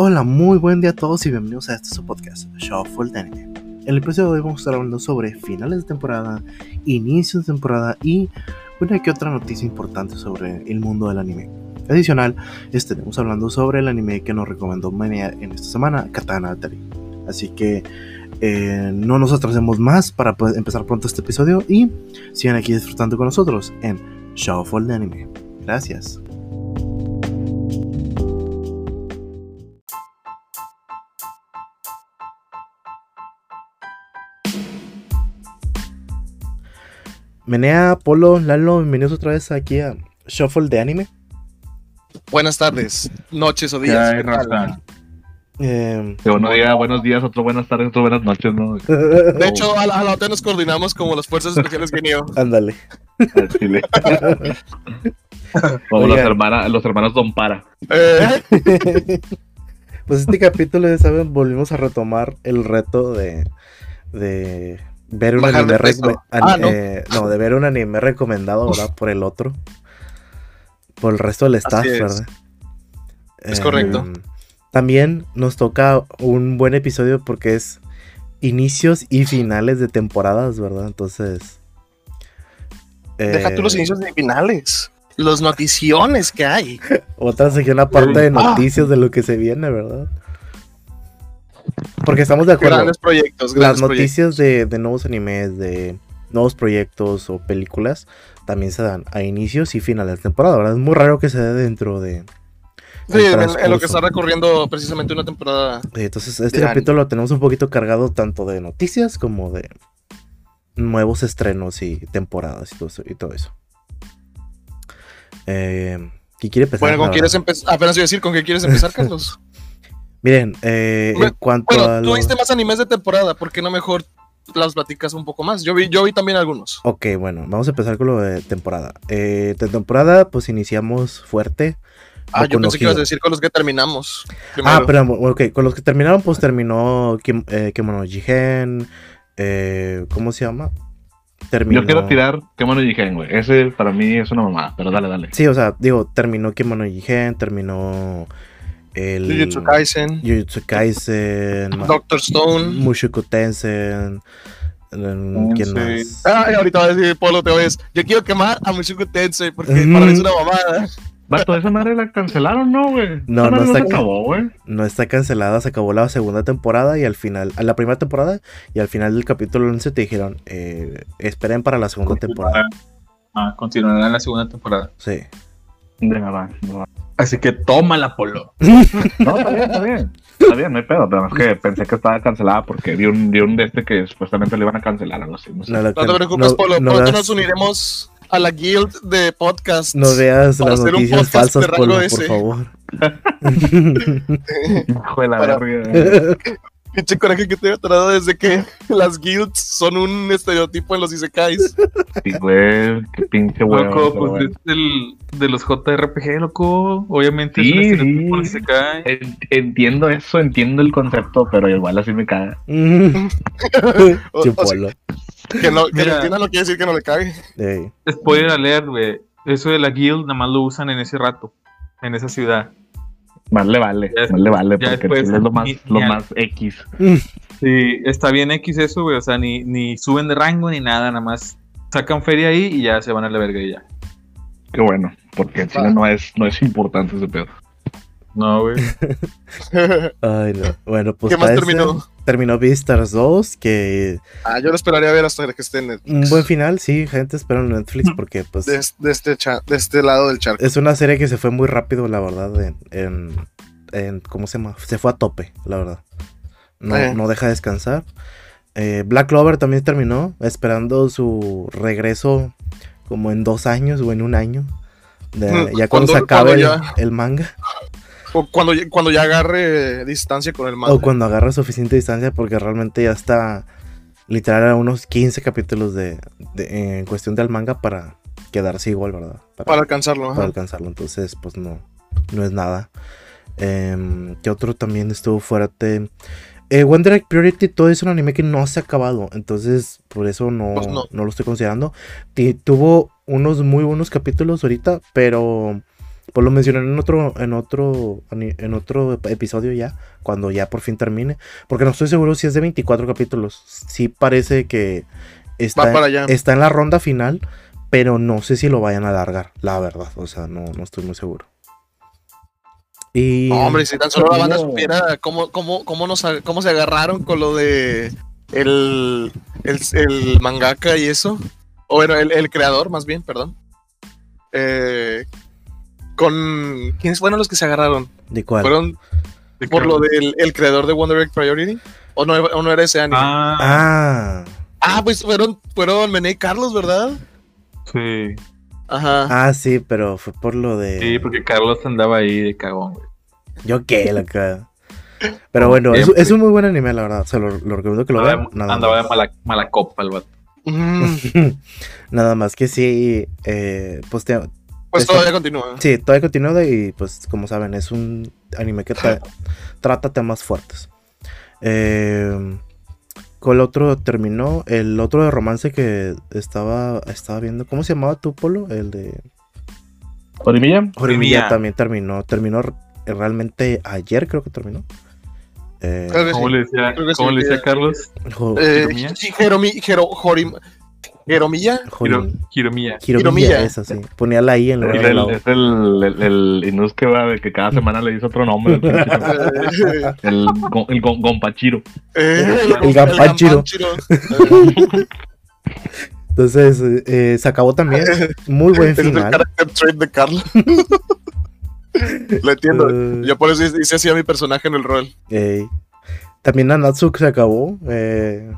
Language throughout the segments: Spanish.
Hola, muy buen día a todos y bienvenidos a este su podcast, Shuffle. En el episodio de hoy vamos a estar hablando sobre finales de temporada, inicios de temporada y una que otra noticia importante sobre el mundo del anime. Adicional, estaremos hablando sobre el anime que nos recomendó Mania en esta semana, Katana Atari. Así que eh, no nos atrasemos más para empezar pronto este episodio y sigan aquí disfrutando con nosotros en Shuffle de Anime. Gracias. Menea, Polo, Lalo, bienvenidos otra vez aquí a Shuffle de Anime. Buenas tardes, noches o días. ¿Qué ¿qué tal? Eh, Que uno diga buenos días, otro buenas tardes, otro buenas noches, ¿no? De hecho, a la, a la otra nos coordinamos como las fuerzas especiales Genio. ándale. Como los, hermana- los hermanos Don Para. Eh, pues este capítulo, ya saben, volvimos a retomar el reto de, de ver un Bajar anime peso. recome- Ah, eh, no, de ver un anime recomendado ahora por el otro. Por el resto del staff, es. ¿verdad? Es Em, correcto. También nos toca un buen episodio porque es inicios y finales de temporadas, ¿verdad? Entonces. deja eh, tú los inicios y finales. Los noticiones que hay. Otra sección aparte de Ah. noticias de lo que se viene, ¿verdad? Porque estamos de acuerdo. Grandes proyectos, Las noticias de, de nuevos animes, de nuevos proyectos o películas también se dan a inicios y finales de temporada, ¿verdad? Es muy raro que se dé dentro de... Sí, en, en lo que está recorriendo precisamente una temporada. Entonces, este capítulo lo tenemos un poquito cargado tanto de noticias como de nuevos estrenos y temporadas y todo eso. Y todo eso. Eh, ¿Quién quiere empezar? Bueno, ¿con La quieres verdad. empezar? Apenas iba a decir, ¿con qué quieres empezar, Carlos? Miren, eh, en Bueno, cuanto a... Bueno, tú lo- viste más animes de temporada, ¿por qué no mejor las platicas un poco más? Yo vi, yo vi también algunos. Ok, bueno, vamos a empezar con lo de temporada. Eh, de temporada, pues iniciamos fuerte. Ah, Boku yo no pensé que ibas a decir con los que terminamos. Ah, pero ok, con los que terminaron, pues terminó Kim, eh, Kemono Jigen. Eh, ¿Cómo se llama? Terminó. Yo quiero tirar qué mono Jigen, güey. Ese para mí es una mamada, pero dale, dale. Sí, o sea, digo, terminó Kemono Jigen, terminó. El. Jujutsu Kaisen, Jujutsu Kaisen. Doctor Stone. Mushoku Tensei. em, ¿Quién más? Ah, ahorita va a decir Polo te oyes. Yo quiero quemar a Mushoku Tensei porque para mí es una mamada. Vato, esa madre la cancelaron, ¿no, güey? No, no está acabó, güey. No está cancelada, se acabó la segunda temporada y al final, a la primera temporada y al final del capítulo 11 te dijeron, eh, esperen para la segunda temporada. Ah, continuará en la segunda temporada. Sí. De nada, no. Así que tómala, Polo. No, está bien, está bien. Está bien, no hay pedo, pero es que pensé que estaba cancelada porque vi un, vi un de este que supuestamente le iban a cancelar algo así. No sé. No, te preocupes, no- Polo. no Pronto veas- nos uniremos a la guild de podcast. No veas para las hacer un noticias podcast falsas, de rango Polo, por ese. favor. Hijo de la verga. Pinche coraje que te he atorado desde que las guilds son un estereotipo en los isekais. Sí, güey, qué pinche huevo. Loco, pues bueno. es del, de los JRPG, loco. Obviamente Sí, es un estereotipo sí. cae. En- Entiendo eso, entiendo el concepto, pero igual así me caga. O- Che, o sea, que no, que Mira. lo entienda no quiere decir que no le cague. Ey. Spoiler alert, güey. Eso de la guild nada más lo usan en ese rato. En esa ciudad. Más le vale, Ya más le vale, porque después, es lo más, lo más X. Sí, está bien X eso, güey. O sea, ni, ni suben de rango ni nada. Nada más sacan feria ahí y ya se van a la verga y ya. Qué bueno, porque en Chile no es, no es importante ese pedo. No, güey. Ay, no. Bueno, pues ¿Qué más terminó? Terminó Beastars 2, que ah, yo lo esperaría ver hasta que esté en Netflix. un buen final, sí, gente, espero en Netflix porque pues de, de este cha- de este lado del charco. es una serie que se fue muy rápido, la verdad, en, en, en- ¿cómo se llama? Se fue a tope, la verdad. No, Eh. no deja descansar. Eh, Black Clover también terminó, esperando su regreso como en dos años o en un año. De- Mm, ya cuando, se acabe el, cuando ya- el manga. O cuando, ya- cuando ya agarre distancia con el manga. O cuando agarra suficiente distancia porque realmente ya está literal a unos 15 capítulos de, de- en cuestión del manga para quedarse igual, ¿verdad? para alcanzarlo. para ajá. alcanzarlo. Entonces, pues no, no es nada. Em, ¿Qué otro también estuvo fuerte? Eh, One Direct Priority todo es un anime que no se ha acabado. Entonces, por eso no, Pues no. no lo estoy considerando. Tuvo unos muy buenos capítulos ahorita, pero pues lo mencioné en otro, en otro, en otro episodio ya, cuando ya por fin termine, porque no estoy seguro si es de 24 capítulos. Sí parece que está, Va para allá. está en la ronda final, pero no sé si lo vayan a alargar, la verdad. O sea, no, no estoy muy seguro. Y No, hombre, si tan solo la banda supiera cómo, cómo, cómo, nos, cómo se agarraron con lo de el, el, el mangaka y eso. O bueno, el, el creador, más bien, perdón. Eh, con. ¿Quiénes fueron los que se agarraron? ¿de cuál? ¿Fueron De por lo del el creador de Wonder Egg Priority? ¿O no, o no era ese anime? Ah, Ah, Ah, pues fueron, fueron Mené y Carlos, ¿verdad? sí. Ajá. ah, sí, pero fue por lo de. Sí, porque Carlos andaba ahí de cagón, güey. Yo qué, la cara. Pero bueno, es, un muy buen anime, la verdad. O sea, lo, lo recomiendo que lo vean. Andaba, Nada andaba más. de mala, mala copa el vato. Mm, Nada más que sí, eh, pues te- pues Está- todavía continúa. sí, todavía continúa y pues como saben, es un anime que tra- trata temas fuertes. Eh, con el otro terminó, el otro de romance que estaba, estaba viendo, ¿cómo se llamaba tu polo? El de Jorimilla, Jorimilla Jorimilla. también terminó, terminó realmente ayer creo que terminó. Eh, ¿Cómo sí. le decía, cómo sí, le decía Carlos? Eh, Jeromi- Jero- Jorim- Jeromilla. Hiro, Jorim- Hiromilla. Hiromilla, Hiromilla. esa sí. Ponía la I en lugar de el, la O. es el, el, el Inus que va de que cada semana le dice otro nombre. el Eh, El, Gompachiro. eh, El. Gampanchiro. Entonces, eh, se acabó también. Muy buen Es el final. character trait de Carlos. Lo entiendo. Eh, Yo por eso hice así a mi personaje en el rol. ey. También Nanatsu se acabó. eh,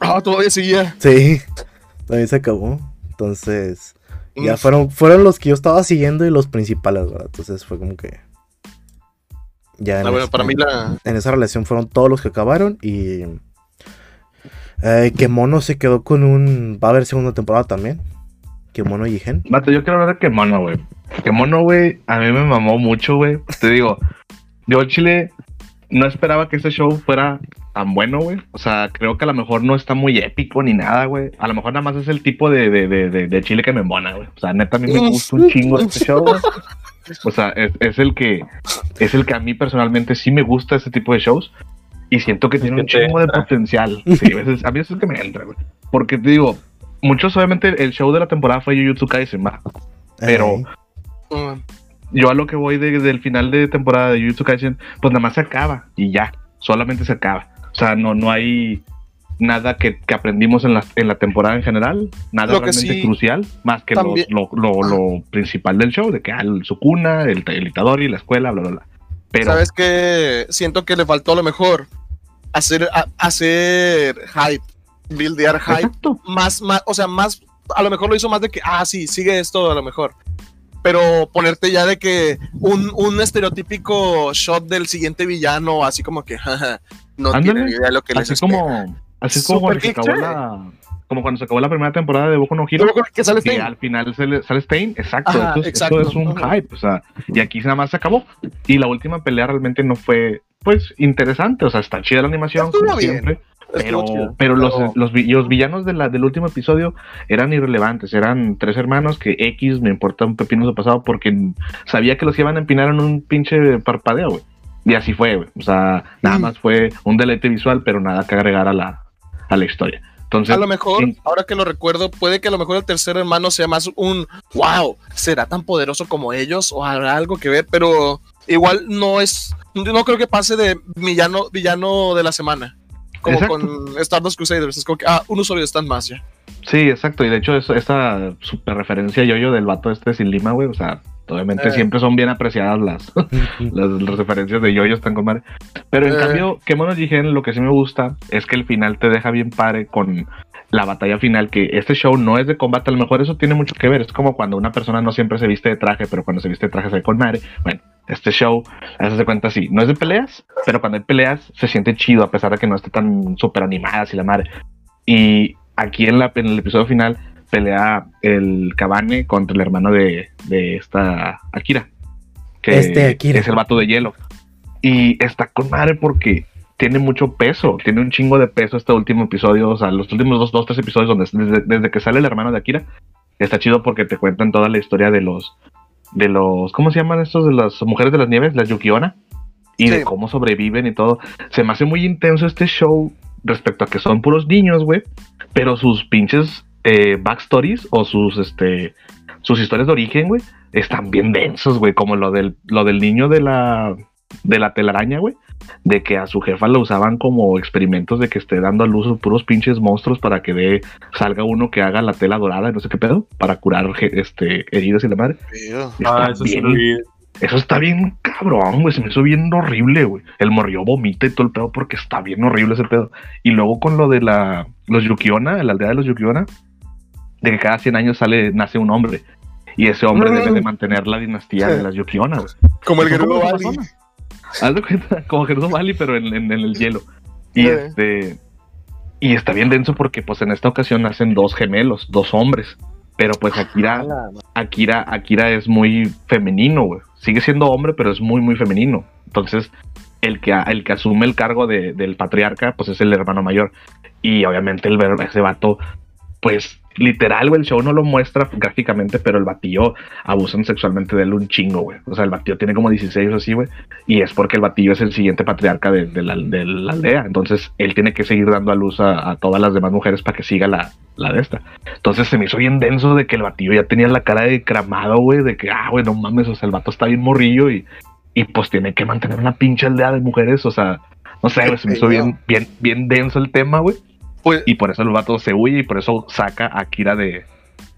Ah, todavía seguía. sí, también se acabó. Entonces, ya fueron, fueron los que yo estaba siguiendo y los principales, ¿verdad? Entonces fue como que. Ya en, Ah, bueno, este- para mí la. en esa relación fueron todos los que acabaron y. Eh, que Mono se quedó con un. Va a haber segunda temporada también. Que Mono y Gen. Mate, yo quiero hablar de Kemono, güey. Kemono, güey, a mí me mamó mucho, güey. Te digo, yo Chile no esperaba que este show fuera tan bueno, güey. O sea, creo que a lo mejor no está muy épico ni nada, güey. A lo mejor nada más es el tipo de, de, de, de, de chile que me embona, güey. O sea, neta, a mí me gusta un chingo este show, güey. O sea, es, es el que es el que a mí personalmente sí me gusta este tipo de shows. Y siento que tiene un chingo de potencial. Sí, a, veces, a mí eso es que me entra, güey. Porque te digo, muchos obviamente el show de la temporada fue Jujutsu Kaisen, va. Pero- yo a lo que voy de- del final de temporada de Jujutsu Kaisen, pues nada más se acaba y ya, solamente se acaba. O sea, no, no hay nada que, que aprendimos en la, en la temporada en general, nada Lo que realmente sí, crucial, más que lo, lo, lo- lo principal del show, de que ah, el- su cuna, el, el Itadori, la escuela, bla, bla, bla. Pero ¿Sabes qué? Siento que le faltó a lo mejor hacer, a- hacer hype, buildear hype. exacto, Más, más, o sea, más, a lo mejor lo hizo más de que, ah, sí, sigue esto a lo mejor. Pero ponerte ya de que un, un estereotípico shot del siguiente villano, así como que, jaja, no Ándale. tiene idea de lo que les así espera. como, así como cuando se acabó la, como cuando se acabó la primera temporada de Boku no Hero. Que sale que al final sale, sale Stein, exacto, Ajá, eso, es- exacto, es un ajá. hype, o sea, y aquí nada más se acabó. Y la última pelea realmente no fue, pues, interesante, o sea, está chida la animación, como bien, siempre, pero, chido, pero los, pero- los, los villanos de la, del último episodio eran irrelevantes, eran tres hermanos que X me importa un pepino su pasado porque sabía que los iban a empinar en un pinche parpadeo, güey. Y así fue, güey. O sea, nada Mm. más fue un deleite visual, pero nada que agregar a la, a la historia. Entonces, A lo mejor, en- ahora que lo recuerdo, puede que a lo mejor el tercer hermano sea más un wow, será tan poderoso como ellos o habrá algo que ver, pero igual no es, no creo que pase de villano, villano de la semana. Como Exacto. con Stardust Crusaders, es como que, ah, un usuario están más ya. Sí, exacto. Y de hecho, esa super referencia yo-yo del vato este sin lima, güey. O sea, obviamente Eh. siempre son bien apreciadas las, las, las referencias de yo-yo, están con madre. Pero en Eh. cambio, que monos Jigen, lo que sí me gusta es que el final te deja bien padre con la batalla final. Que este show no es de combate, a lo mejor eso tiene mucho que ver. Es como cuando una persona no siempre se viste de traje, pero cuando se viste de traje se ve con madre. Bueno, este show, a se cuenta así. No es de peleas, pero cuando hay peleas se siente chido, a pesar de que no esté tan súper animada así la madre. Y aquí en, la, en el episodio final pelea el Cabane contra el hermano de, de esta Akira. Que Este Akira. es el vato de hielo. Y está con madre porque tiene mucho peso, tiene un chingo de peso este último episodio, o sea, los últimos dos, dos tres episodios donde desde, desde que sale el hermano de Akira, está chido porque te cuentan toda la historia de los de los, ¿cómo se llaman estos? De las mujeres de las nieves, las Yukiona, y de cómo sobreviven y todo. Se me hace muy intenso este show respecto a que son puros niños, güey, pero sus pinches eh, backstories o sus, este, sus historias de origen, güey, están bien densos, güey, como lo del, lo del niño de la, de la telaraña, güey, de que a su jefa lo usaban como experimentos de que esté dando a luz a puros pinches monstruos para que de, salga uno que haga la tela dorada, y no sé qué pedo, para curar este, heridas y la madre. Ah, eso bien- eso está bien cabrón, güey. Se me hizo bien horrible, güey. El morrillo vomita y todo el pedo porque está bien horrible ese pedo. Y luego con lo de la, los Yukiona, la aldea de los Yukiona, de que cada 100 años sale, nace un hombre. Y ese hombre Mm. debe de mantener la dinastía de las Yukiona, güey. Como el Gerudo. Haz de cuenta, como Gerudo Bali, pero en, en- en el hielo. Y Sí. este. Y está bien denso porque, pues, en esta ocasión nacen dos gemelos, dos hombres. Pero, pues, Akira, Akira, Akira es muy femenino, güey. Sigue siendo hombre, pero es muy, muy femenino. Entonces, el que, el que asume el cargo de- del patriarca, pues es el hermano mayor. Y obviamente el ese vato, pues literal, güey, el show no lo muestra gráficamente, pero el batillo abusan sexualmente de él un chingo, güey. O sea, el batillo tiene como 16 o así, güey. Y es porque el batillo es el siguiente patriarca de, de la, de la aldea. Entonces, él tiene que seguir dando a luz a, a todas las demás mujeres para que siga la, la de esta. Entonces se me hizo bien denso de que el batillo ya tenía la cara de cramado, güey, de que, ah, güey, no mames, o sea, el vato está bien morrillo y, y pues tiene que mantener una pinche aldea de mujeres, o sea, no sé, güey, se me hizo bien, bien, bien denso el tema, güey. Pues, Y por eso el vato se huye y por eso saca a Akira de,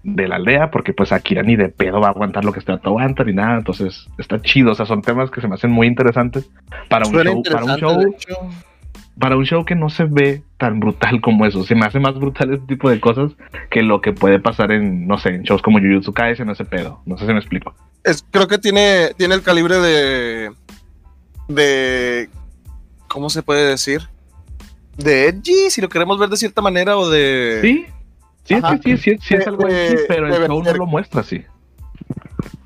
de la aldea, porque pues Akira ni de pedo va a aguantar lo que este vato aguanta ni nada, entonces está chido, o sea, son temas que se me hacen muy interesantes para un show, para un show para un show que no se ve tan brutal como eso. Se me hace más brutal este tipo de cosas que lo que puede pasar en, no sé, en shows como Jujutsu Kaisen, ese pedo. No sé si me explico. Es, creo que tiene, tiene el calibre de. de. ¿Cómo se puede decir? De edgy, si lo queremos ver de cierta manera, o de. Sí, sí, Ajá. sí, sí, sí, sí es algo de- así, pero el show no lo muestra así.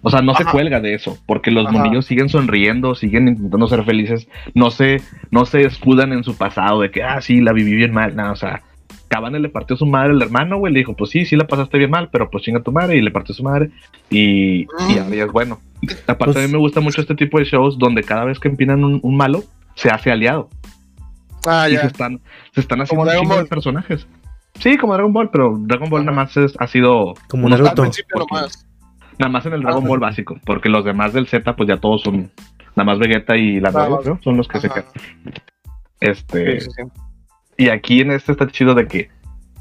O sea, no se cuelga de eso, porque los Ajá. monillos siguen sonriendo, siguen intentando ser felices, no se, no se escudan en su pasado de que, ah, sí, la viví bien mal, nada, o sea, Cabane le partió su madre al hermano, güey, le dijo, pues sí, sí la pasaste bien mal, pero pues chinga tu madre, y le partió su madre, y, y Mm. ahora ya es bueno. Aparte, Pues- a mí me gusta mucho este tipo de shows donde cada vez que empinan un, un malo, se hace aliado, Ah, y se están, se están haciendo Dragon de Ball. personajes. Sí, como Dragon Ball, pero Dragon Ball Ajá. nada más es- ha sido Como unos Naruto. principio porque- nomás. Nada más en el Dragon Ajá. Ball básico, porque los demás del Z, pues ya todos son. Nada más Vegeta y la Nada nueva. ¿no? Son los que se quedan. Este. Sí, sí, sí. Y aquí en este está chido de que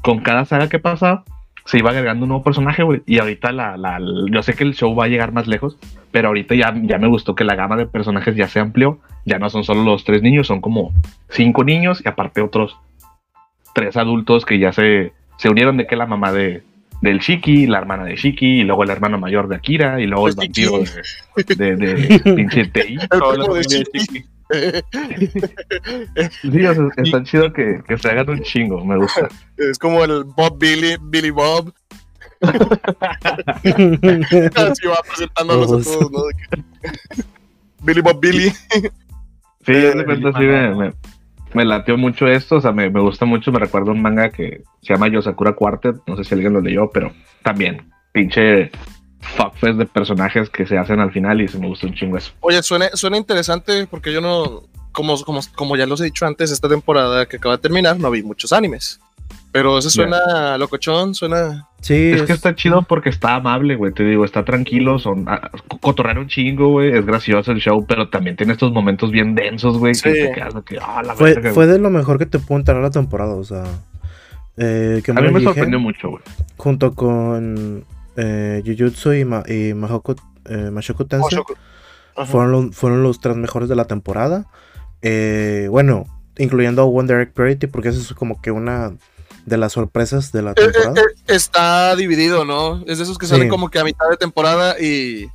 con cada saga que pasa, se iba agregando un nuevo personaje, güey. Y ahorita la, la, yo sé que el show va a llegar más lejos, pero ahorita ya, ya me gustó que la gama de personajes ya se amplió. Ya no son solo los tres niños, son como cinco niños y aparte otros tres adultos que ya se, se unieron de que la mamá de del Shiki, la hermana de Shiki, y luego el hermano mayor de Akira, y luego el El vampiro de, de, de pinche. Chiqui. Sí, o sea, está chido que, que se hagan un chingo, me gusta. Es como el Bob Billy, Billy Bob. Así va presentándolos a todos, ¿no? Billy Bob Billy. Sí, haz de cuenta, sí, me, me, me latió mucho esto, o sea, me, me gusta mucho, me recuerda un manga que se llama Yosakura Quartet, no sé si alguien lo leyó, pero también, pinche fuckfest de personajes que se hacen al final y se me gusta un chingo eso. Oye, suena, suena interesante porque yo no, como, como, como ya los he dicho antes, esta temporada que acaba de terminar, no vi muchos animes. Pero ese suena locochón, suena. Sí, Es que es- está chido porque está amable, güey, te digo, está tranquilo, son ah, cotorrear un chingo, güey, es gracioso el show, pero también tiene estos momentos bien densos, güey, que te quedas que, ah, la fue, fue de lo mejor que te pudo entrar la temporada, o sea. Eh, que A mí me sorprendió mucho, güey. junto con eh, Jujutsu y, Ma- y Mahoko, eh, Mashoku Tensei fueron, los, fueron los tres mejores de la temporada. Eh, bueno, incluyendo a One Direct Priority, porque eso es como que una de las sorpresas de la Eh, eh, temporada. eh, está dividido, ¿no? Es de esos que salen Sí. como que a mitad de temporada y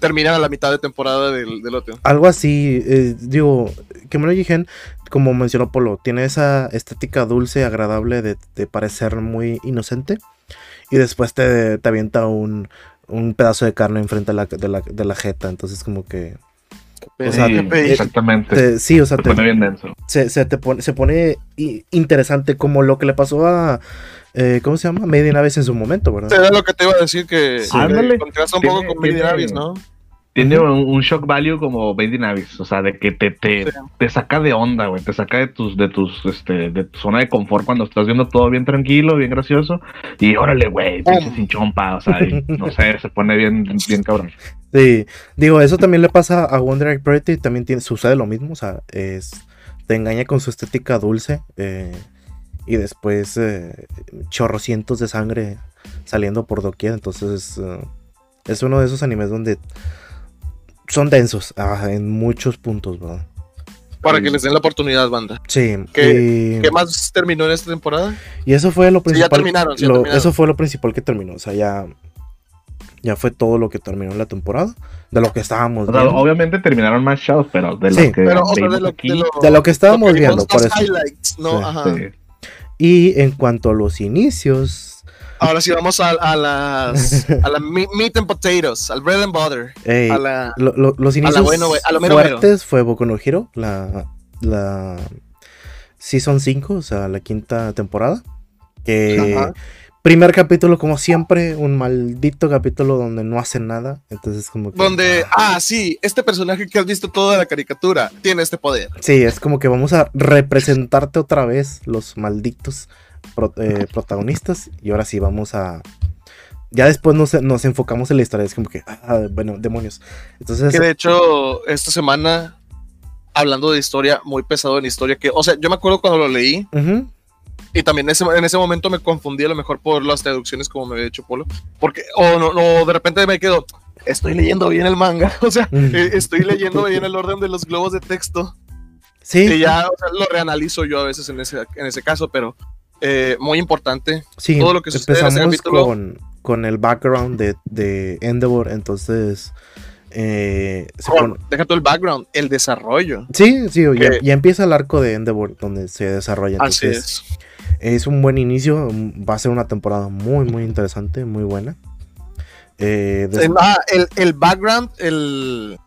terminan a la mitad de temporada del, del otro. Algo así, eh, digo, Kemono Jigen, como mencionó Polo, tiene esa estética dulce, agradable de, de parecer muy inocente. Y después te, te avienta un, un pedazo de carne enfrente de la, de la, de la jeta. Entonces, como que. O sea, Sí, te- exactamente. te- sí, o sea, Se te- pone bien denso. se, se te pone, se pone interesante como lo que le pasó a eh, ¿cómo se llama? Made in Abyss en su momento, ¿verdad? Era lo que te iba a decir que, Sí. contrasta un poco con Made in Abyss, ¿no? Tiene un, un shock value como Baby Navis, o sea, de que te, te, Sí. te saca de onda, güey, te saca de tus, de tus, este, de tu zona de confort cuando estás viendo todo bien tranquilo, bien gracioso, y órale, güey, pinche sin chompa, o sea, y, no sé, se pone bien, bien cabrón. Sí, digo, eso también le pasa a Wonder Egg Pretty, también tiene, sucede lo mismo, o sea, es, te engaña con su estética dulce eh, y después eh, chorrocientos de sangre saliendo por doquier, entonces eh, es uno de esos animes donde son densos ah, en muchos puntos, ¿verdad? Para que les den la oportunidad, banda. Sí, ¿Qué- y, ¿Qué más terminó en esta temporada? y eso fue lo Sí, ya principal. terminaron, sí, ya lo- terminaron. eso fue lo principal que terminó, o sea, ya, ya fue todo lo que terminó en la temporada, de lo que estábamos O sea, viendo. obviamente terminaron más shows, pero de Sí. lo que Pero, o sea, de lo, aquí, de lo, De lo que estábamos lo que vimos, viendo, por los eso. highlights, ¿no? Sí, Ajá. sí. Y en cuanto a los inicios, Ahora sí vamos a, a las a la me- meat and potatoes, al bread and butter, ey, a la lo- lo- los la inicios bueno, güey, a lo mero fuertes fue Boku no Hero, la, la Season 5, o sea, la quinta temporada. Que Ajá. primer capítulo, como siempre, un maldito capítulo donde no hacen nada. Entonces, como que. donde ah sí, este personaje que has visto toda la caricatura tiene este poder. Sí, es como que vamos a representarte otra vez los malditos pro- eh, protagonistas. Y ahora sí, vamos a. Ya después nos, nos enfocamos en la historia. Es como que, ah, bueno, demonios. Entonces, Que de hecho esta semana hablando de historia muy pesado en historia que, o sea, yo me acuerdo cuando lo leí y también ese, en ese momento me confundí a lo mejor por las traducciones como me había dicho Polo, porque o no, no de repente me quedo estoy leyendo bien el manga, o sea, Mm. eh, estoy leyendo bien el orden de los globos de texto sí, y ya o sea, lo reanalizo yo a veces en ese, en ese caso, pero eh, muy importante. Sí, todo lo que sucede en ese empezamos capítulo. con, con el background de, de Endeavor, entonces eh, se Con- pone- deja todo el background, el desarrollo. Sí, sí, ya, ya empieza el arco de Endeavor donde se desarrolla. Así Entonces, es. es un buen inicio, va a ser una temporada muy, muy interesante, muy buena. Eh, ah, el, el background, el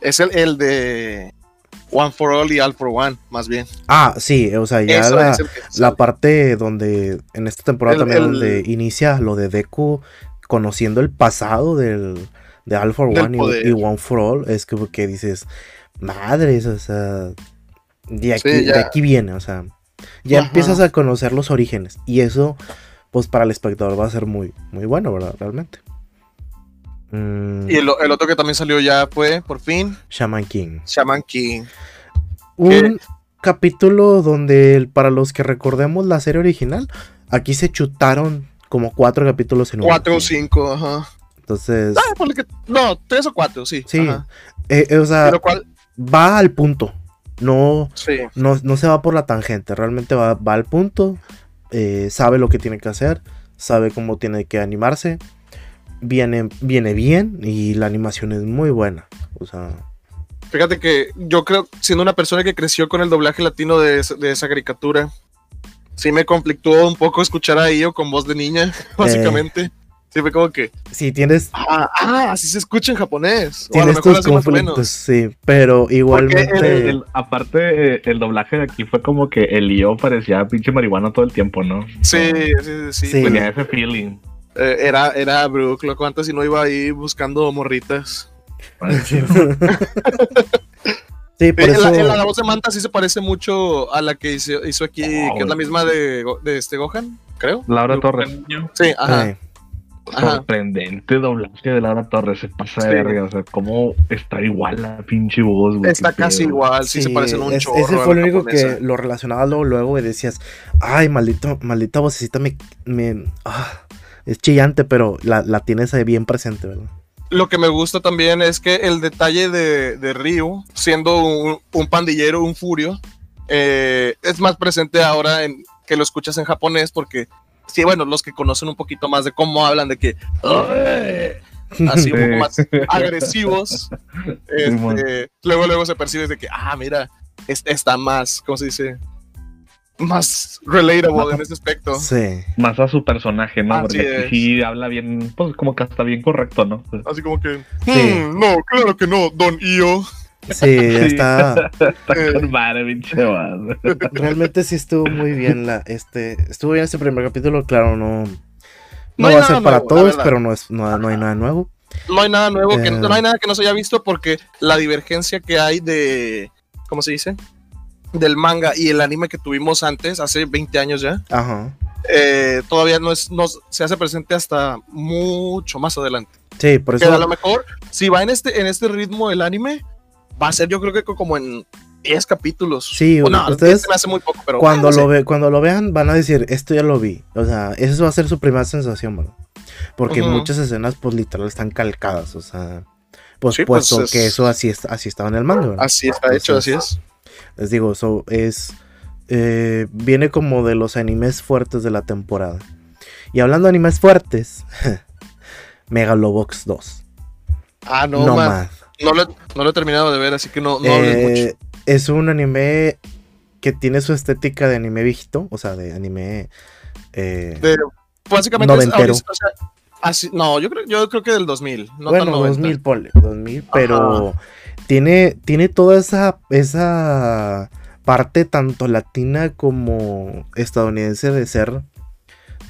es el, el de One for All y All for One, más bien. ah, sí, o sea, ya la, que la parte donde en esta temporada El- también el- donde inicia lo de Deku conociendo el pasado del de All for One y- One for All es como que dices madres o sea de aquí, Sí, de aquí viene o sea ya Ajá. empiezas a conocer los orígenes y eso pues para el espectador va a ser muy muy bueno verdad realmente Mm, Y el, el otro que también salió ya fue, por fin, Shaman King Shaman King. un capítulo donde para los que recordemos la serie original aquí se chutaron como cuatro capítulos en uno. Cuatro o cinco, ajá. Entonces, Ah, que- no, tres o cuatro, sí. sí, eh, eh, o sea, cual, va al punto. No, sí. no, no se va por la tangente, realmente va, va al punto. eh, sabe lo que tiene que hacer, sabe cómo tiene que animarse. Viene, viene bien y la animación es muy buena. O sea, Fíjate que yo creo, siendo una persona que creció con el doblaje latino de, esa- de esa caricatura, sí me conflictó un poco escuchar a Io con voz de niña, básicamente. Sí, fue como que, si tienes, ah, ah, así se escucha en japonés. O a lo tienes mejor tus así más o conflictos, menos. sí, pero igualmente. El- el- aparte, eh, el doblaje de aquí fue como que el lío parecía pinche marihuana todo el tiempo, ¿no? Sí, sí, sí. sí, Sí. pues, Tenía ese feeling. Eh, era, era Brook, loco, antes si no iba ahí buscando morritas. sí, por Eh, eso. la, voz de Manta sí se parece mucho a la que hizo, hizo aquí, Oh, que es la misma de, de este Gohan, creo. Laura Torres. Sí, ajá. ajá. Sorprendente doblaje de Laura Torres. Se pasa de Sí. verga. O sea, cómo está igual la pinche voz, güey. Está casi pedo. igual, sí, se Sí, parecen un es- chorro. Ese fue lo único japonesa. que lo relacionaba luego, luego y decías, ay, maldito, maldita vocecita me, me ah, es chillante, pero la, la tienes ahí bien presente, ¿verdad? Lo que me gusta también es que el detalle de, de Ryu, siendo un, un pandillero, un furio, eh, es más presente ahora en que lo escuchas en japonés porque, sí, bueno, los que conocen un poquito más de cómo hablan, de que así un poco más agresivos, este, luego luego se percibe de que, ah, mira, es- está más, ¿cómo se dice? Más relatable en ese aspecto. Sí. Más a su personaje, ¿no? Así Porque es. sí habla bien, pues como que está bien correcto, ¿no? Así como que, Sí. "Hmm, no, claro que no, Don Io. Sí, ya está. Está con madre, pinche. Realmente sí estuvo muy bien la, este, estuvo bien este primer capítulo, claro, no, no, va a ser para nuevo, todos, pero no es, no, no hay nada nuevo. No hay nada nuevo, que, Eh. no hay nada que no se haya visto porque la divergencia que hay de, ¿cómo se dice? Del manga y el anime que tuvimos antes, hace 20 años ya, Ajá. eh, todavía no es, no se hace presente hasta mucho más adelante. Sí, por Que a eso, lo mejor, si va en este, en este ritmo el anime, va a ser yo creo que como en 10 capítulos. Sí, O no, ustedes 10 se me hace muy poco, pero cuando sé. lo ve, cuando lo vean van a decir, esto ya lo vi. O sea, eso va a ser su primera sensación, ¿verdad? Porque muchas escenas, pues literal, están calcadas, o sea, pues Sí, pues, puesto es- que eso así, así estaba en el manga, ¿verdad? Así está hecho, así es. Les digo, eso es. eh, viene como de los animes fuertes de la temporada. Y hablando de animes fuertes, Megalobox 2. Ah, no, No, man, más. no, lo, no lo he terminado de ver, así que no, no hables mucho. Eh, es un anime que tiene su estética de anime viejito, o sea, de anime. eh, De- básicamente es noventero. o sea, así, no, yo creo, yo creo que del 2000, no bueno, tan 90. 2000, ponle, 2000, pero tiene, tiene toda esa, esa parte tanto latina como estadounidense de ser.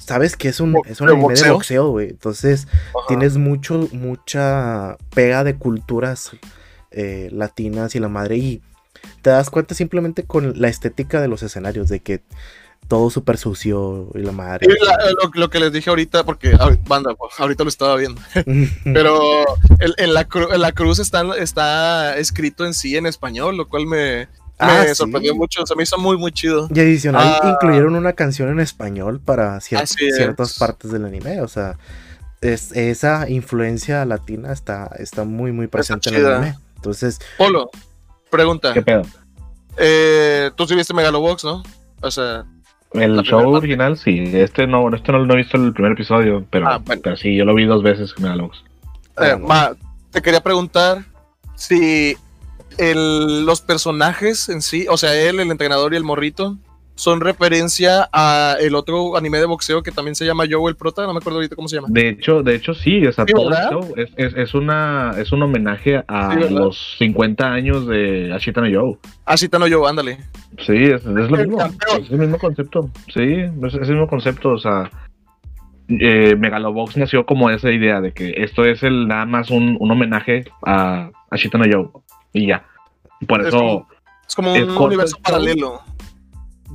Sabes que es un, Bo- es un anime de boxeo. boxeo, güey. Entonces, Ajá. tienes mucho, mucha pega de culturas eh, latinas y la madre. Y te das cuenta simplemente con la estética de los escenarios, de que todo súper sucio y la madre. Y la- lo, lo que les dije ahorita, porque banda, pues, ahorita lo estaba viendo, pero el- en, la, cru- en la cruz está, está escrito en sí en español, lo cual me, Ah, me sí. sorprendió mucho, se me hizo muy, muy chido. Y adicional Ah. incluyeron una canción en español para cier- Así es. ciertas partes del anime. O sea, es, esa influencia latina está, está muy, muy presente en el anime. Entonces, Polo, pregunta, ¿Qué pedo? eh, tú sí viste Megalobox, ¿no? O sea, El La show original, sí. Este no, este no, no he visto el primer episodio, pero, Ah, bueno. pero sí, yo lo vi dos veces en Megalobox. Eh, ma, te quería preguntar si el- los personajes en sí, o sea, él, el entrenador y el morrito, son referencia a el otro anime de boxeo que también se llama Joe el Prota, no me acuerdo ahorita cómo se llama. De hecho, de hecho sí, o sea, Sí, todo es, es, es una, es un homenaje a los 50 años de Ashita no Joe. Ah, sí, no Joe, ándale. Sí, es, es lo El mismo. Es el mismo concepto. Sí, es, el mismo concepto. O sea, eh, Megalobox nació como esa idea de que esto es el nada más un, un homenaje a Ashita no Joe. Y ya. Por Es eso. como- Es como un universo paralelo.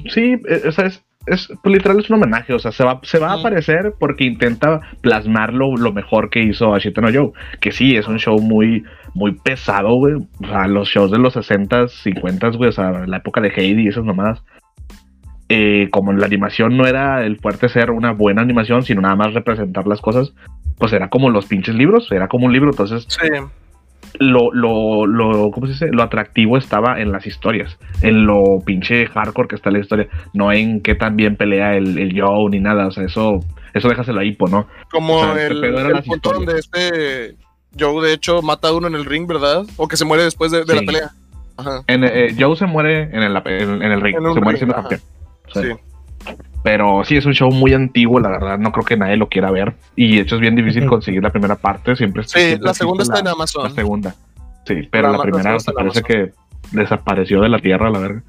Sí, o sea, es, es pues, literal es un homenaje, o sea, se va, se va a aparecer porque intenta plasmar lo, lo mejor que hizo Ashita no Joe, que sí, es un show muy, muy pesado, güey, o sea, los shows de los 60s, 50s, güey, o sea, la época de Heidi y esas mamadas, eh, como la animación no era el fuerte ser una buena animación, sino nada más representar las cosas, pues era como los pinches libros, era como un libro, entonces Sí. Lo, lo, lo, ¿cómo se dice? Lo atractivo estaba en las historias, en lo pinche hardcore que está la historia, no en qué tan bien pelea el, el Joe ni nada, o sea, eso, eso déjaselo ahí, po, ¿no? Como O sea, este el, el punto donde este Joe, de hecho, mata a uno en el ring, ¿verdad? O que se muere después de, de la pelea. Ajá. En, eh, Joe se muere en el, en, en el ring, se muere ring, siendo campeón. Sí. Sí. Pero sí, es un show muy antiguo, la verdad, no creo que nadie lo quiera ver. Y de hecho es bien difícil conseguir la primera parte, siempre Sí, siempre la segunda está en Amazon. la segunda. Sí, pero La primera parece que desapareció de la tierra, la verga.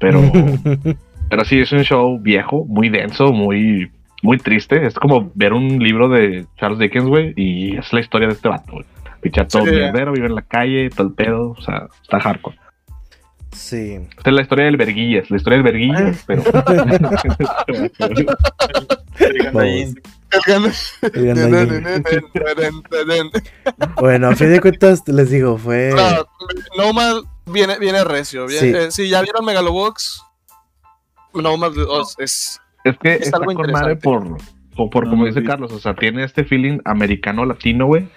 Pero Pero sí, es un show viejo, muy denso, muy, muy triste. Es como ver un libro de Charles Dickens, güey, y es la historia de este vato, güey. Picha todo Sí. mierdero, vive en la calle, todo el pedo, o sea, está hardcore. Sí. Esta es la historia del Verguillas, la historia del Verguillas, pero... Bueno, a fin de cuentas, les digo, fue. No, Nomad viene, viene recio. Viene, Sí. eh, si ya vieron Megalobox, Nomad oh, es. Es que Es está algo interesante. por, por, por No como dice vi. Carlos, o sea, tiene este feeling americano-latino, güey,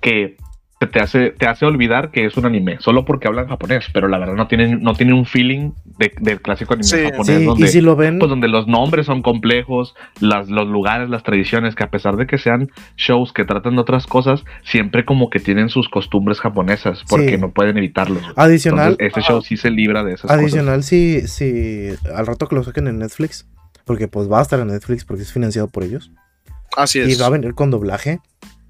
que te, te hace, te hace olvidar que es un anime, solo porque hablan japonés, pero la verdad no tienen, no tienen un feeling de- del clásico anime Sí, japonés, Sí, donde, y si lo ven, pues, donde los nombres son complejos, las, los lugares, las tradiciones, que a pesar de que sean shows que tratan de otras cosas, siempre como que tienen sus costumbres japonesas, porque Sí. no pueden evitarlo. güey. adicional, Entonces, este show sí se libra de esas cosas. adicional, si, si al rato que lo saquen en Netflix, porque pues va a estar en Netflix porque es financiado por ellos, Así y es. va a venir con doblaje.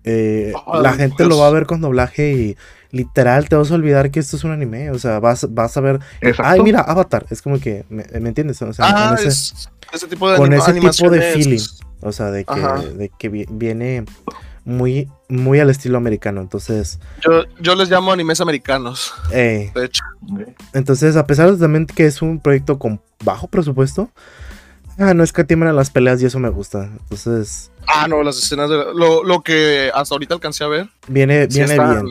Eh, Ay, la gente Dios. lo va a ver con doblaje y literal te vas a olvidar que esto es un anime. O sea, vas, vas a ver. Exacto. Ay, mira, Avatar. Es como que. ¿Me, me entiendes? O sea, Ah, con ese, es, ese tipo de con ese tipo de feeling. O sea, de que, de que vi- viene muy, muy al estilo americano. Entonces, Yo, yo les llamo animes americanos, eh, de hecho. entonces, a pesar de también que es un proyecto con bajo presupuesto, ah, no escatiman a las peleas y eso me gusta. Entonces, Ah, no, las escenas de lo, lo que hasta ahorita alcancé a ver. viene, viene bien.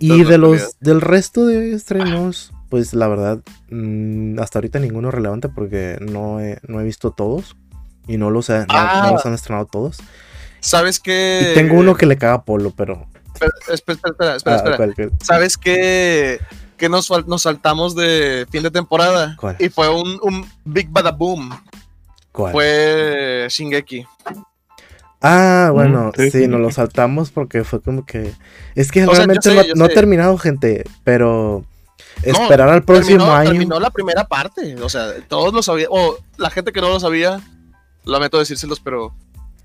Y de los peleas. del resto de estrenos, pues la verdad, mm, hasta ahorita ninguno relevante porque no he, no he visto todos. Y no los, he- no- Ah. no los han estrenado todos. ¿Sabes qué? Y tengo uno que le caga a Polo, pero. Espera, espera, espera, espera, ah, espera. ¿cuál, cuál? ¿Sabes qué? Que nos, nos saltamos de fin de temporada. ¿Cuál? Y fue un, un Big Bada Boom. ¿Cuál? Fue Shingeki. Ah, bueno, Mm, sí, nos lo saltamos porque fue como que. Es que O sea, realmente sé, no, ha terminado, gente, pero. No, Esperar al próximo terminó, año. Terminó la primera parte. O sea, todos lo sabían. O la gente que no lo sabía, lamento decírselos, pero.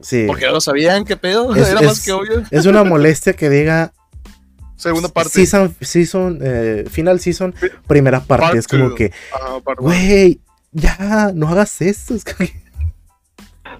Sí. Porque no lo sabían, ¿qué pedo? Es- Era es- más que obvio. Es una molestia que diga Segunda parte. season, season, eh, final season, primera parte. Part es como two. que, güey, ya, no hagas esto. Es como que-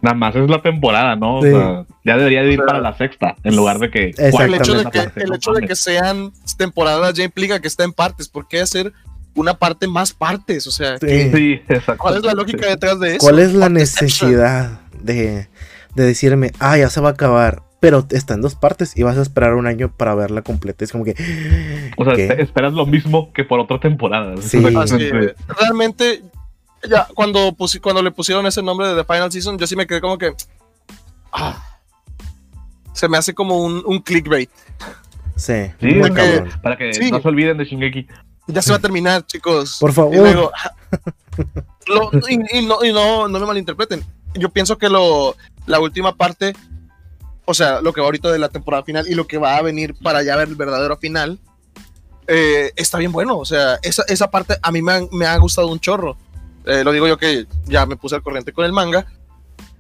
Nada más es la temporada, ¿no? Sí. O sea, ya debería de ir para la sexta, en lugar de que. Exactamente. ¿cuál el hecho, de que, parte? el hecho de que sean temporadas ya implica que está en partes. ¿Por qué hacer una parte más partes? O sea, Sí. ¿qué- Sí, exacto. ¿cuál es la lógica detrás de eso? ¿Cuál es la necesidad de, de decirme, ah, ya se va a acabar? Pero está en dos partes y vas a esperar un año para verla completa. Es como que. O sea, esperas lo mismo que por otra temporada. Sí. Así, realmente, ya, cuando, pusi- cuando le pusieron ese nombre de The Final Season, yo sí me quedé como que. ah, se me hace como un, un clickbait. Sí, Sí, muy para que, para que Sí. no se olviden de Shingeki. Ya se va a terminar, chicos. Por favor. Y luego, ah, lo- y, y no, y no, no me malinterpreten. Yo pienso que lo, la última parte, o sea, lo que va ahorita de la temporada final y lo que va a venir para ya ver el verdadero final, eh, está bien bueno. O sea, esa, esa parte a mí me ha, me ha gustado un chorro. Eh, lo digo yo que ya me puse al corriente con el manga.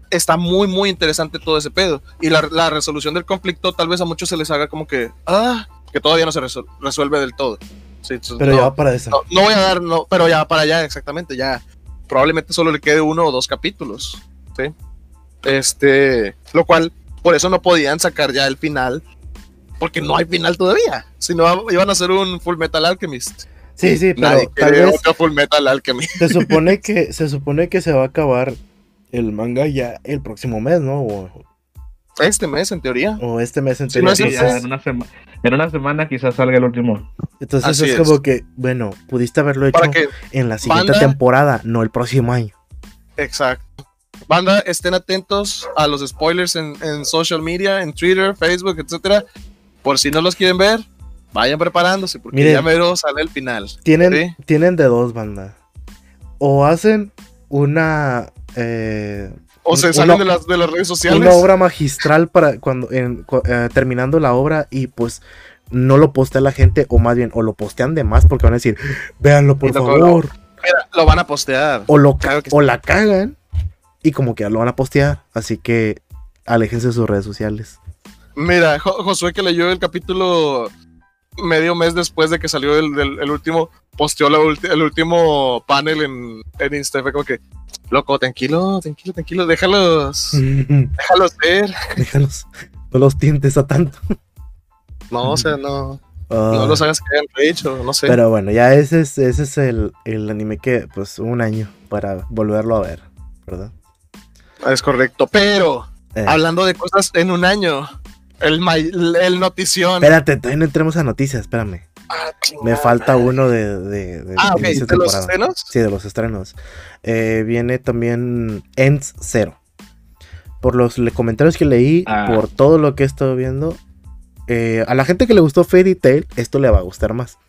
Está muy, muy interesante todo ese pedo. Y la, la resolución del conflicto tal vez a muchos se les haga como que, ah, que todavía no se resuelve del todo. Sí, Pero no, ya va para eso. no, no voy a dar, no, pero ya para allá, exactamente, ya. Probablemente solo le quede uno o dos capítulos. ¿sí? Este, lo cual, por eso no podían sacar ya el final, porque no hay final todavía. Si no, iban a hacer un Full Metal Alchemist. Sí, sí, pero Nadie tal vez otro Full Metal Alchemist. se supone que se supone que se va a acabar el manga ya el próximo mes, ¿no? O, Este mes, en teoría. o este mes Sí, en, una sema- en una semana quizás salga el último. entonces Así es, es. como que, bueno, pudiste haberlo hecho en la siguiente banda- temporada, no el próximo año. exacto. Banda, estén atentos a los spoilers en, en social media, en Twitter, Facebook, etcétera. Por si no los quieren ver, vayan preparándose, porque Miren. ya mero sale el final. Tienen, Sí. tienen de dos, banda. O hacen una eh, O se Una- salen de las, de las redes sociales. una obra magistral para cuando en, cu- eh, terminando la obra y pues no lo postea la gente o más bien o lo postean de más porque van a decir véanlo por lo- favor Mira, lo van a postear. o lo Claro o la cagan y como que ya lo van a postear así que aléjense de sus redes sociales Mira, Jo- Josué que leyó el capítulo medio mes después de que salió el, el- el último, posteó la ulti- el último panel en, en Insta. Fue como que, loco, tranquilo, tranquilo, tranquilo, déjalos, déjalos ser. déjalos no los tientes a tanto No, o sea, no, Ah, no los hagas que hayan rage o no sé. pero bueno ya ese es ese es el, el anime que pues un año para volverlo a ver verdad Es correcto. Pero, Eh, hablando de cosas en un año, el, el notición. espérate todavía no entremos a noticias espérame Ah, Me falta uno de, de, de Ah, ok, inicio ¿de los estrenos? Sí, de los estrenos. Eh, viene también Ends Zero. Por los le- comentarios que leí, Ah. por todo lo que he estado viendo, eh, a la gente que le gustó Fairy Tail, esto le va a gustar más.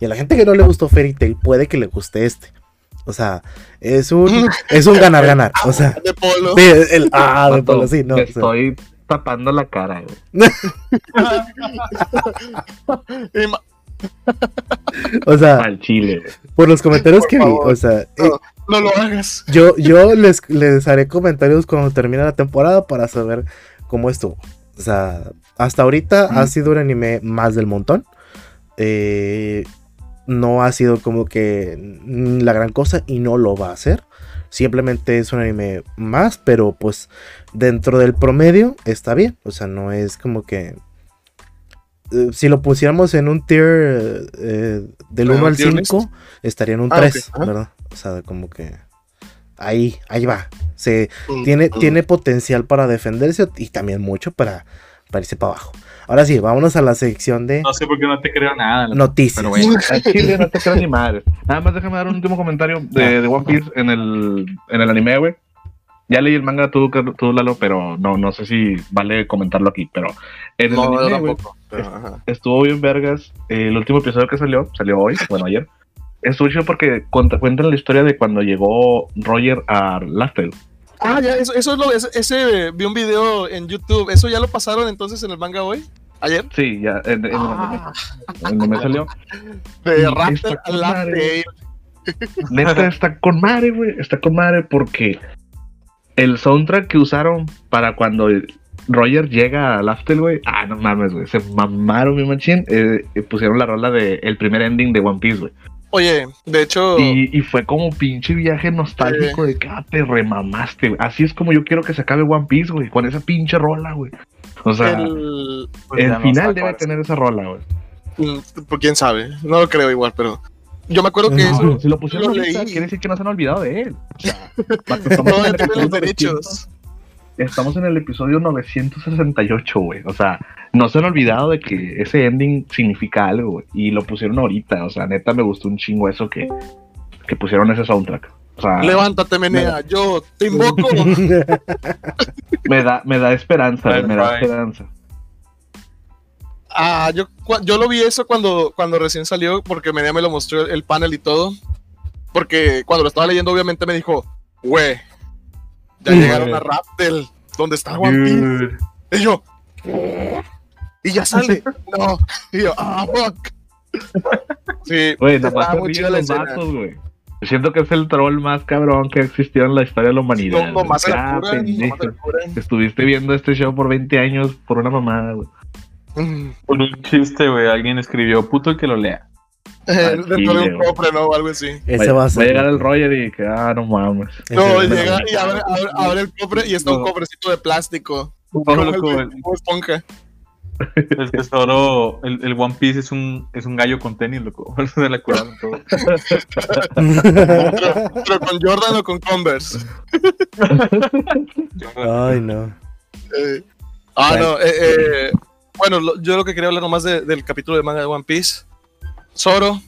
Y a la gente que no le gustó Fairy Tail, puede que le guste este. O sea, es un, es un ganar-ganar. O sea, De polo. sí, el ah, de polo, sí, no. me o sea, estoy tapando la cara, güey. O sea, Al chile, por los comentarios Por que vi, o sea, eh, No. no lo hagas. Yo, yo les, les haré comentarios cuando termine la temporada para saber cómo estuvo. O sea, hasta ahorita ha sido un anime más del montón. eh, no ha sido como que la gran cosa y no lo va a hacer. Simplemente es un anime más, pero pues dentro del promedio está bien. O sea, no es como que... eh, si lo pusiéramos en un tier eh, del ¿En 1 un al tier list? 5, estaría en un Ah, 3, ok, ajá. ¿verdad? O sea, como que... Ahí, ahí va. Se, Mm, tiene, mm. tiene potencial para defenderse y también mucho para, para irse para abajo. Ahora sí, vámonos a la sección de No sé por qué no te creo nada. noticias. Pero bueno. A Chile no te creo ni madre. Nada más déjame dar un último comentario de, de One Piece en el, en el anime, güey. Ya leí el manga tú, tú, Lalo, pero no, no sé si vale comentarlo aquí. Pero en el No, anime, tampoco. pero, ajá. estuvo bien vergas. El último episodio que salió, salió hoy, bueno, ayer. Estuvo chido porque cuenta- cuentan la historia de cuando llegó Roger a Laftel. Ah, ya, eso, eso es lo. Ese, ese, vi un video en YouTube. ¿Eso ya lo pasaron entonces en el manga hoy? ¿Ayer? Sí, ya, en, en Ah, anime salió. de Y Raptor. Latte. Neta, está con madre, güey. Está con madre porque el soundtrack que usaron para cuando Roger llega a Laftel, güey. Ah, no mames, güey. Se mamaron mi machín. Eh, pusieron la rola de el primer ending de One Piece, güey. Oye, de hecho. Y, y fue como pinche viaje nostálgico de que ah, te remamaste, güey. Así es como yo quiero que se acabe One Piece, güey. Con esa pinche rola, güey. O sea, el, el, Pues final debe tener esa rola, güey. mm, pues quién sabe. No lo creo igual, pero. Yo me acuerdo que No, eso. si lo pusieron lo leí. quiere decir que no se han olvidado de él. O sea, estamos No, en el tiene los episodio derechos. Estamos en el episodio 968, güey. O sea, no se han olvidado de que ese ending significa algo, güey. Y lo pusieron ahorita. O sea, neta me gustó un chingo eso que, que pusieron ese soundtrack. Levántate, menea. Yo te invoco. me da, me da esperanza, me da esperanza. Ah, yo, yo lo vi eso cuando, cuando recién salió, porque Menea me lo mostró el panel y todo. Porque cuando lo estaba leyendo, obviamente me dijo, güey, ya Mm, llegaron a Raptel, donde está One Piece. Y yo, y ya sale. no. Y yo, ah, fuck. Sí, Güey, muy chida la los escena. Yo siento que es el troll más cabrón que ha existido en la historia de la humanidad. No, nomás Ah, nomás. Estuviste viendo este show por 20 años por una mamada, güey. Mm. Por un chiste, güey. Alguien escribió, puto el que lo lea. Dentro de un cofre, ¿no? O algo así. Ese va a ser. llegar el Roger y que, ah, no mames. No, va a llega y abre, abre, abre el cofre y está un cofrecito de plástico. No, Como el Esponja. el tesoro, el, el One Piece es un, es un gallo con tenis, loco. Se la curaron todo. Pero, pero con Jordan o con Converse. Ay, no. Eh, ah, no. eh, eh, bueno, lo- yo lo que quería hablar nomás de- del capítulo de manga de One Piece. Zoro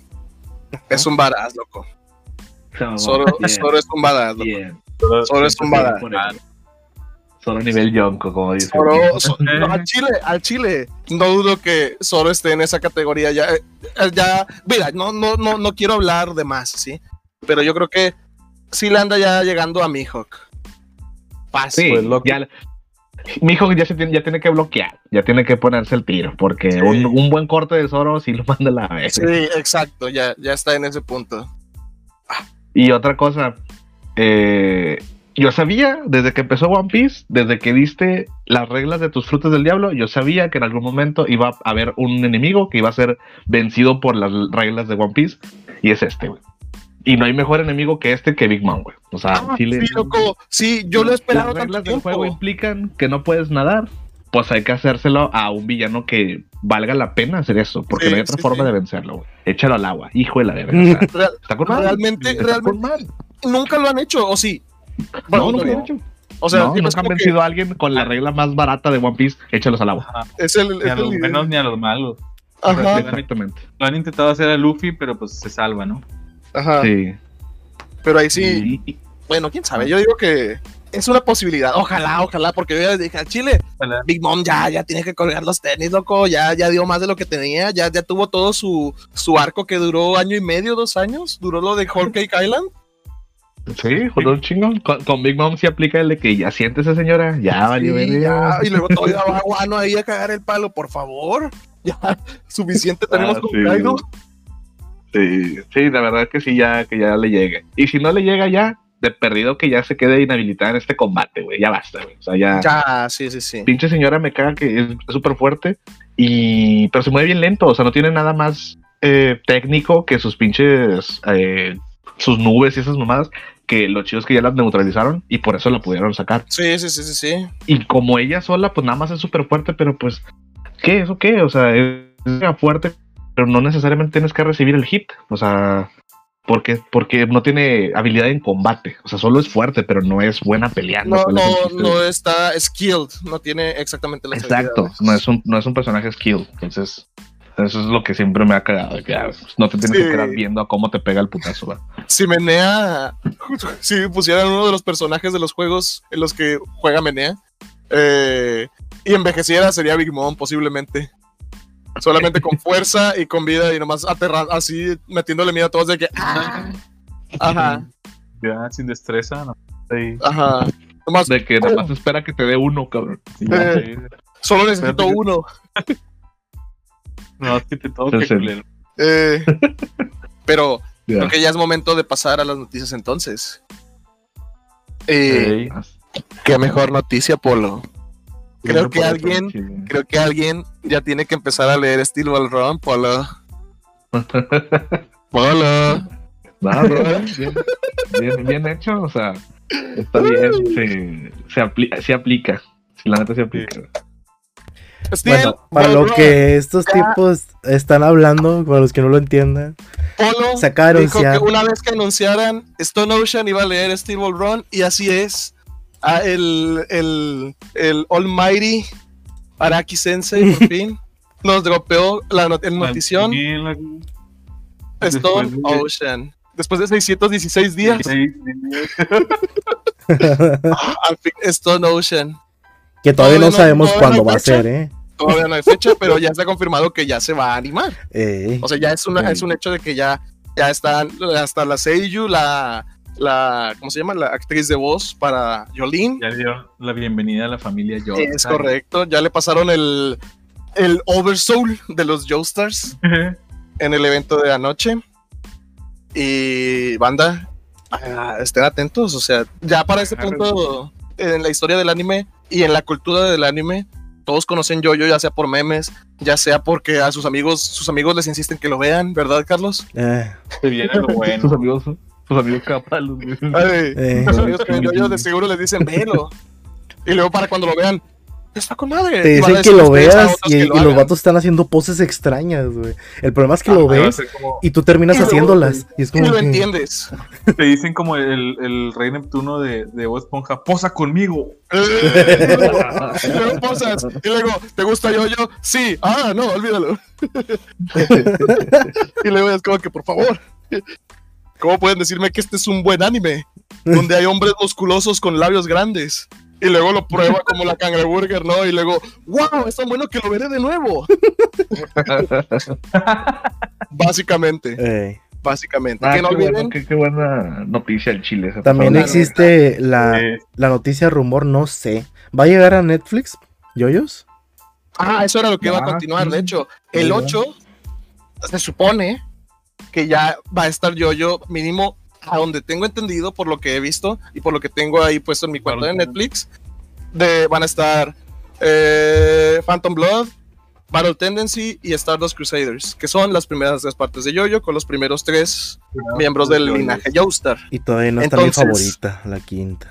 es un badass, loco. Zoro, Zoro es un badass, loco. bien. Zoro es un badass. Zoro nivel Yonko, como dice. Zoro, so- no, al Chile, al Chile. No dudo que Zoro esté en esa categoría. Ya, eh, ya, mira, no, no, no, no quiero hablar de más, ¿sí? Pero yo creo que sí le anda ya llegando a Mihawk. Fácil. Sí, Pues, loco. ya, mi hijo ya, se tiene, ya tiene que bloquear, ya tiene que ponerse el tiro, porque Sí. un, un buen corte de Zoro sí lo manda a la vez. Sí, exacto, ya, ya está en ese punto. Y otra cosa, eh, yo sabía desde que empezó One Piece, desde que viste las reglas de tus frutos del diablo, yo sabía que en algún momento iba a haber un enemigo que iba a ser vencido por las reglas de One Piece, y es este, güey. Y no hay mejor enemigo que este que Big Mom, güey. O sea, Ah, sí, loco. Sí, yo lo he esperado Las tanto reglas del tiempo. juego implican que no puedes nadar. Pues hay que hacérselo a un villano que valga la pena hacer eso, porque Sí, no hay otra sí, forma de vencerlo, güey. Échalo al agua, hijo de la verga. o sea, está con madre. Realmente- Está realmente- con madre. nunca lo han hecho, ¿o sí? No, Bueno, no. han hecho. O sea, no, nunca han como que vencido a alguien con la regla más barata de One Piece, échalos al agua. Ajá. es el, Ni es a los el- buenos ni a los malos. Ajá, Exactamente. Lo han intentado hacer a Luffy, pero pues se salva, ¿no? ajá. Sí. Pero ahí sí, y- bueno, quién sabe. Yo digo que es una posibilidad. Ojalá, ojalá, porque yo ya dije al Chile, Ojalá. Big Mom ya, ya tiene que colgar los tenis, loco. Ya, ya dio más de lo que tenía. Ya, ya tuvo todo su, su arco que duró año y medio, dos años. Duró lo de Whole Cake Island. Sí, jodó un chingón. Con, con Big Mom sí aplica el de que ya siéntese, señora. Ya valió Sí, ya, y luego todavía va Guano ahí a cagar el palo, por favor. Ya, suficiente tenemos Ah, con sí. Kaido. Sí, sí, la verdad que sí, ya que ya le llegue. Y si no le llega ya, de perdido que ya se quede inhabilitada en este combate, güey. Ya basta, güey. O sea, ya. Ya, sí, sí, sí. Pinche señora me caga que es súper fuerte. Y. Pero se mueve bien lento. O sea, no tiene nada más eh, técnico que sus pinches, eh, sus nubes y esas mamadas, que lo chido es que ya las neutralizaron y por eso la pudieron sacar. Sí, sí, sí, sí, sí. Y como ella sola, pues nada más es súper fuerte, pero pues, ¿qué? ¿Eso qué? O sea, es fuerte, pero no necesariamente tienes que recibir el hit. O sea, porque, porque no tiene habilidad en combate. O sea, solo es fuerte, pero no es buena peleando. No, ¿Cuál es el no, no está skilled, no tiene exactamente las Exacto, no es, un, no es un personaje skill. Entonces, eso es lo que siempre me ha cagado. ah, pues, no te tienes Sí. que quedar viendo a cómo te pega el putazo. ¿va? Si Menea, si pusieran uno de los personajes de los juegos en los que juega Menea eh, y envejeciera, sería Big Mom posiblemente. Solamente con fuerza y con vida y nomás aterrando, así metiéndole miedo a todos de que. "Ah". Ajá, Ya, sin destreza, no. Sí. ajá. Nomás, De que nada más espera que te dé uno, cabrón. Sí, Eh. sí. solo necesito uno. No, es que te culero. Eh, pero Ya. creo que ya es momento de pasar a las noticias entonces. Eh. Qué mejor noticia, Polo. Creo Sí, que alguien-. Creo que alguien ya tiene que empezar a leer Steel Ball Run, Polo. Polo. No, bien, bien, bien, bien hecho, o sea, está bien, se, se, apli- se aplica. Si la neta se aplica. Steel Bueno, para lo que estos tipos están hablando, para los que no lo entiendan, Polo se acaba de dijo que anunciar. una vez que anunciaran Stone Ocean iba a leer Steel Ball Run y así es. Ah, el, el, el Almighty Araki Sensei por fin nos dropeó la not- el notición Stone después de- Ocean. Después de 616 días, al fin Stone Ocean. Que todavía no Todavía no- sabemos todavía cuándo no va a ser, ¿eh? Todavía no hay fecha, pero ya está confirmado que ya se va a animar. Eh, O sea, ya es, una, Sí. es un hecho de que ya, ya están hasta la Seiyu, la, la, ¿cómo se llama? La actriz de voz para Yolene. Ya dio la bienvenida a la familia Yo. Es correcto, ya le pasaron el, el Oversoul de los Joestars en el evento de anoche. Y banda, ah, estén atentos, o sea, ya para este punto en la historia del anime y en la cultura del anime, todos conocen Yoyo, ya sea por memes, ya sea porque a sus amigos, sus amigos les insisten que lo vean, ¿verdad, Carlos? eh, Se viene lo Sus bueno. amigos, sus amigos capalos. Ay, eh. los amigos que ven de seguro les dicen, velo. Y luego para cuando lo vean, está con madre. Te dicen que lo veas y, que y lo los vatos están haciendo poses extrañas, güey. El problema es que lo Ahí va a ves como- y tú terminas Y haciéndolas. Y es Y como lo que- entiendes. Te dicen como el, el rey Neptuno de, de Bob Esponja, posa conmigo. y luego posas. Y luego, ¿te gusta yo, yo? Sí. Ah, no, olvídalo. y luego es como que, por favor. ¿Cómo pueden decirme que este es un buen anime? Donde hay hombres musculosos con labios grandes. Y luego lo prueba como la cangreburger, ¿no? Y luego, wow, es tan bueno que lo veré de nuevo. Básicamente, eh. básicamente. Ah, que no qué, olviden. bueno, qué, qué buena noticia el Chile. También existe la, Eh, la noticia rumor, no sé. ¿Va a llegar a Netflix? ¿Yoyos? Ah, eso era lo que iba a Ah, continuar. sí. De hecho, el Sí, 8 se supone que ya va a estar yo-yo mínimo a donde tengo entendido por lo que he visto y por lo que tengo ahí puesto en mi cuenta de Netflix. De, van a estar eh, Phantom Blood, Battle Tendency y Stardust Crusaders, que son las primeras tres partes de Yoyo con los primeros tres miembros del linaje Joestar. Y todavía no está mi favorita, la quinta.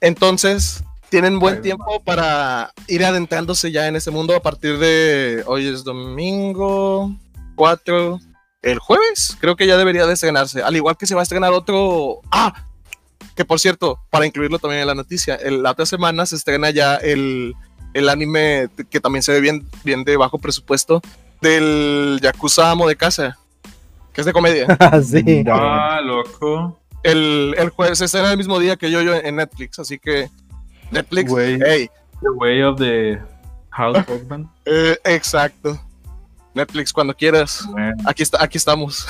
Entonces, tienen buen Ay, tiempo para ir adentrándose ya en ese mundo a partir de hoy es domingo 4. El jueves, creo que ya debería de estrenarse. Al igual que se va a estrenar otro. Ah, que por cierto, para incluirlo también en la noticia, el- la otra semana se estrena ya el, el anime que también se ve bien, bien de bajo presupuesto del Yakuza Amo de Casa, que es de comedia. Ah, sí. Ah, loco. el, el jueves se estrena el mismo día que yo, yo en Netflix, así que Netflix, Güey. hey, The Way of the House Husband. Eh, exacto. Netflix, cuando quieras. Bueno, Aquí está, aquí estamos.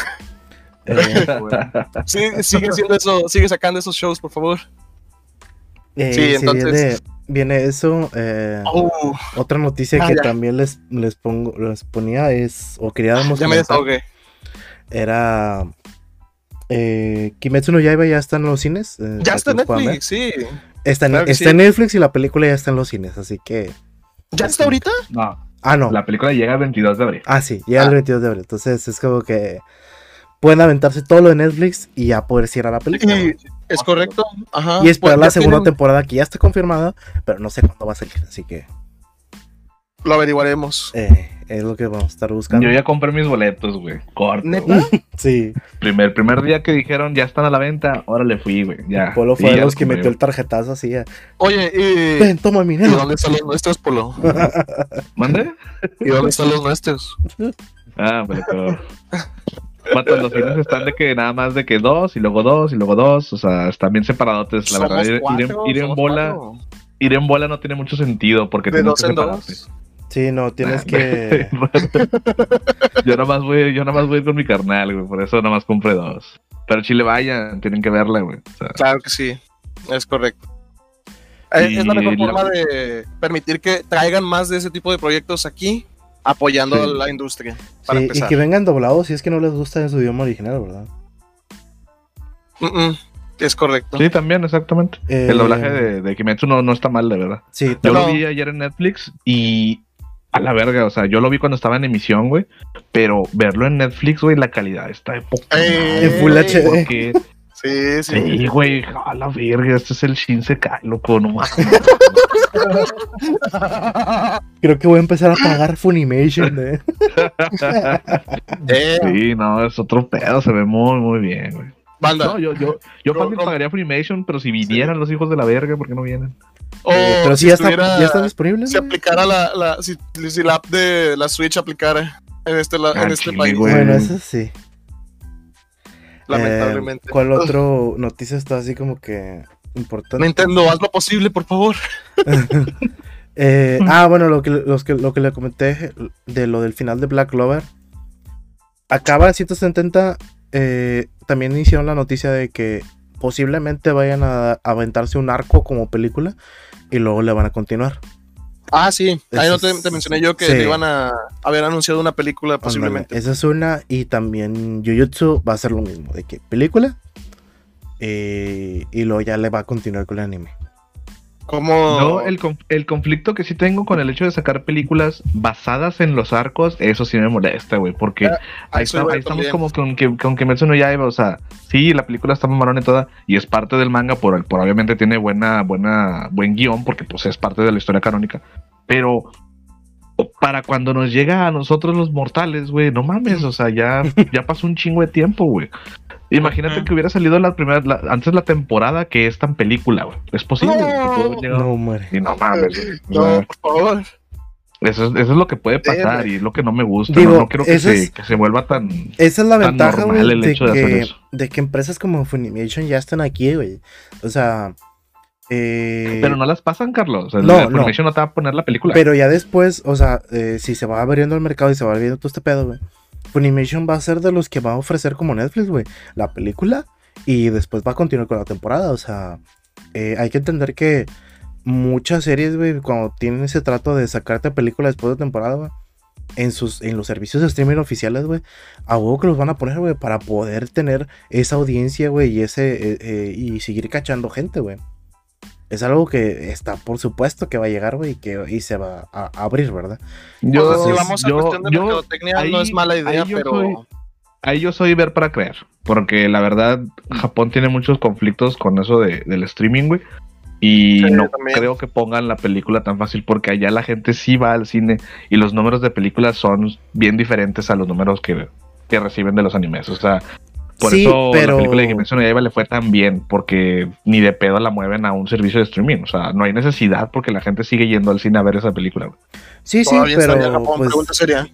Eh, bueno. Sí, sigue haciendo eso, sigue sacando esos shows, por favor. eh, Sí, entonces- viene, viene eso. eh, Oh, Otra noticia Ah, que ya. también les, les, pongo, les ponía es, o queríamos ya me desahogué. era eh, Kimetsu no Yaiba ya está en los cines. eh, Ya está en. Netflix, sí. Está, en, Claro está sí. en Netflix y la película ya está en los cines, así que ¿Ya está ahorita? No, Ah, no. La película llega el 22 de abril. Ah, sí, llega el Ah. 22 de abril. Entonces es como que pueden aventarse todo lo de Netflix y ya poder cierrar la película. Es correcto. Ajá. Y esperar Pues la segunda tienen- temporada que ya está confirmada, pero no sé cuándo va a salir. Así que Lo averiguaremos. eh, es lo que vamos a estar buscando. Yo ya compré mis boletos, güey. Corto. ¿Neta? Sí, Primer, primer día que dijeron ya están a la venta, órale fui, güey. Ya. Polo Sí, fue de ya los que metió el tarjetazo así. a, Oye, ¿y, Ven, toma mi ¿y dinero. dónde están los nuestros, Polo? ¿Mande? ¿Y dónde están los nuestros? Ah, pero. Vato, los fines están de que nada más de que dos y luego dos y luego dos. O sea, están bien separadotes. La verdad, ir, en, ir en somos bola, cuatro. ir en bola no tiene mucho sentido porque De tenemos dos que en separarte. dos. Sí, no, tienes que. yo nada más voy, yo nada más voy con mi carnal, güey. Por eso nada más compré dos. Pero Chile vayan, tienen que verla, güey. O sea, Claro que sí, es correcto. Eh, Y Es la mejor la- forma de permitir que traigan más de ese tipo de proyectos aquí, apoyando Sí. a la industria. Para Sí, y que vengan doblados si es que no les gusta en su idioma original, ¿verdad? Mm, mm, es correcto. sí, también, exactamente. Eh, El doblaje de, de Kimetsu no, no está mal, de verdad. Sí, Yo lo vi ayer en Netflix y a la verga, o sea, yo lo vi cuando estaba en emisión, güey, pero verlo en Netflix, güey, la calidad está de poca Eh, En Full HD. Porque, Sí, sí. sí, güey, a la verga, este es el Shinsekai, loco, no mames. creo que voy a empezar a pagar Funimation. ¿eh? Eh, Sí, no, es otro pedo, se ve muy, muy bien, güey. banda. No, yo, yo, yo No, fácil no. pagaría Funimation, pero si vinieran los hijos de la verga, ¿por qué no vienen? O Eh, pero si ya, está, estuviera- ya están disponibles. Si aplicara la, la si, si la app de la Switch aplicara en este, la- Ah, en este chile, país, güey. Bueno, eso sí. lamentablemente. Eh, ¿Cuál otro noticia está así como que importante? Nintendo, haz lo posible, por favor. Eh, ah, bueno, lo que, los que, lo que le comenté de lo del final de Black Clover. Acaba en 170. eh, también hicieron la noticia de que posiblemente vayan a, aventarse un arco como película y luego le van a continuar. Ah, sí. Ahí no te, te mencioné yo que sí. iban a haber anunciado una película posiblemente. Esa es una. Y también Jujutsu va a ser lo mismo. De que película. eh, y luego ya le va a continuar con el anime. Yo, el, el conflicto que sí tengo con el hecho de sacar películas basadas en los arcos, eso sí me molesta, güey, porque Ah, ahí, está- estamos como con, que, con Kimetsu no Yaiba, o sea, sí, la película está mamarona y toda, y es parte del manga, por, por obviamente tiene buena, buena, buen guion, porque pues es parte de la historia canónica, pero para cuando nos llega a nosotros los mortales, güey, no mames, o sea, ya, ya pasó un chingo de tiempo, güey. Imagínate que hubiera salido la primera, la- antes la temporada que es tan película, güey. Es posible. güey, que No, muere. y no mames. O No, sea, por favor. eso, es, eso es lo que puede pasar y es lo que no me gusta. Digo, no, no quiero que se, es- que se vuelva tan. Esa es la tan ventaja, normal güey, el de, hecho de de que empresas como Funimation ya están aquí, güey. O sea, eh, Pero no las pasan, Carlos. No, la no. Funimation no te va a poner la película. pero ya después, o sea, eh, si se va abriendo el mercado y se va abriendo todo este pedo, güey. Funimation va a ser de los que va a ofrecer como Netflix, güey, la película y después va a continuar con la temporada. O sea, eh, hay que entender que muchas series, güey, cuando tienen ese trato de sacarte película después de temporada, güey, en en los servicios de streaming oficiales, güey, a huevo que los van a poner, güey, para poder tener esa audiencia, güey, y ese eh, eh, y seguir cachando gente, güey. Es algo que está por supuesto que va a llegar, güey, y que y se va a, abrir, ¿verdad? yo, si vamos a yo- cuestión de yo- mercadotecnia, no ahí- es mala idea, ahí yo pero soy- ahí yo soy ver para creer. Porque la verdad, Japón tiene muchos conflictos con eso de- del streaming, güey. Y Sí, no creo que pongan la película tan fácil porque allá la gente sí va al cine y los números de películas son bien diferentes a los números que, que reciben de los animes. O sea, por Sí, eso pero- la película de Kimetsu Yaiba le fue tan bien porque ni de pedo la mueven a un servicio de streaming. O sea, no hay necesidad porque la gente sigue yendo al cine a ver esa película. Sí, sí, está pero en Japón. pues, Pregunta seria.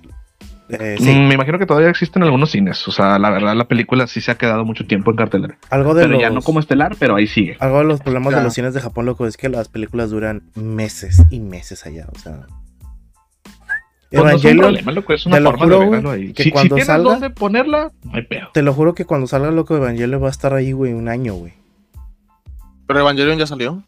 eh, sí, Mm, me imagino que todavía existen algunos cines. O sea, la verdad, la película sí se ha quedado mucho tiempo en cartelera. algo de Pero los ya no como estelar, pero ahí sigue. algo de los problemas de los cines de Japón, loco, es que las películas duran meses y meses allá, o sea. No es un Evangelion, problema, loco, es una te lo forma juro, de que si, si cuando tienes salga- dónde ponerla, no hay pedo. te lo juro que cuando salga loco de Evangelion va a estar ahí, güey, un año, güey. Pero Evangelion ya salió.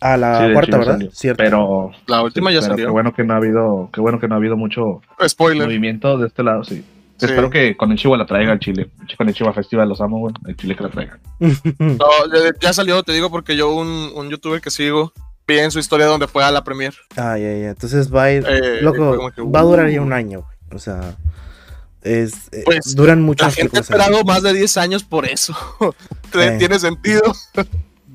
A la Sí, cuarta, ¿verdad? salió. Cierto. Pero, La última ya salió. qué bueno que no ha habido, qué bueno que no ha habido mucho Spoiler. movimiento de este lado, sí. Sí. Espero que con el Chihuahua la traiga al Chile. Con el Chihuahua Festival los amo, güey. El Chile que la traigan. No, ya, ya salió, te digo, porque yo, un, un youtuber que sigo, vi en su historia donde fue a la premier. Ah, ya, ya. Entonces va a ir. Eh, loco, va a durar ya uh. un año, güey. O sea. Es, eh, Pues, duran mucho La gente ha ahí. esperado más de 10 años por eso. Eh. Tiene sentido. Sí,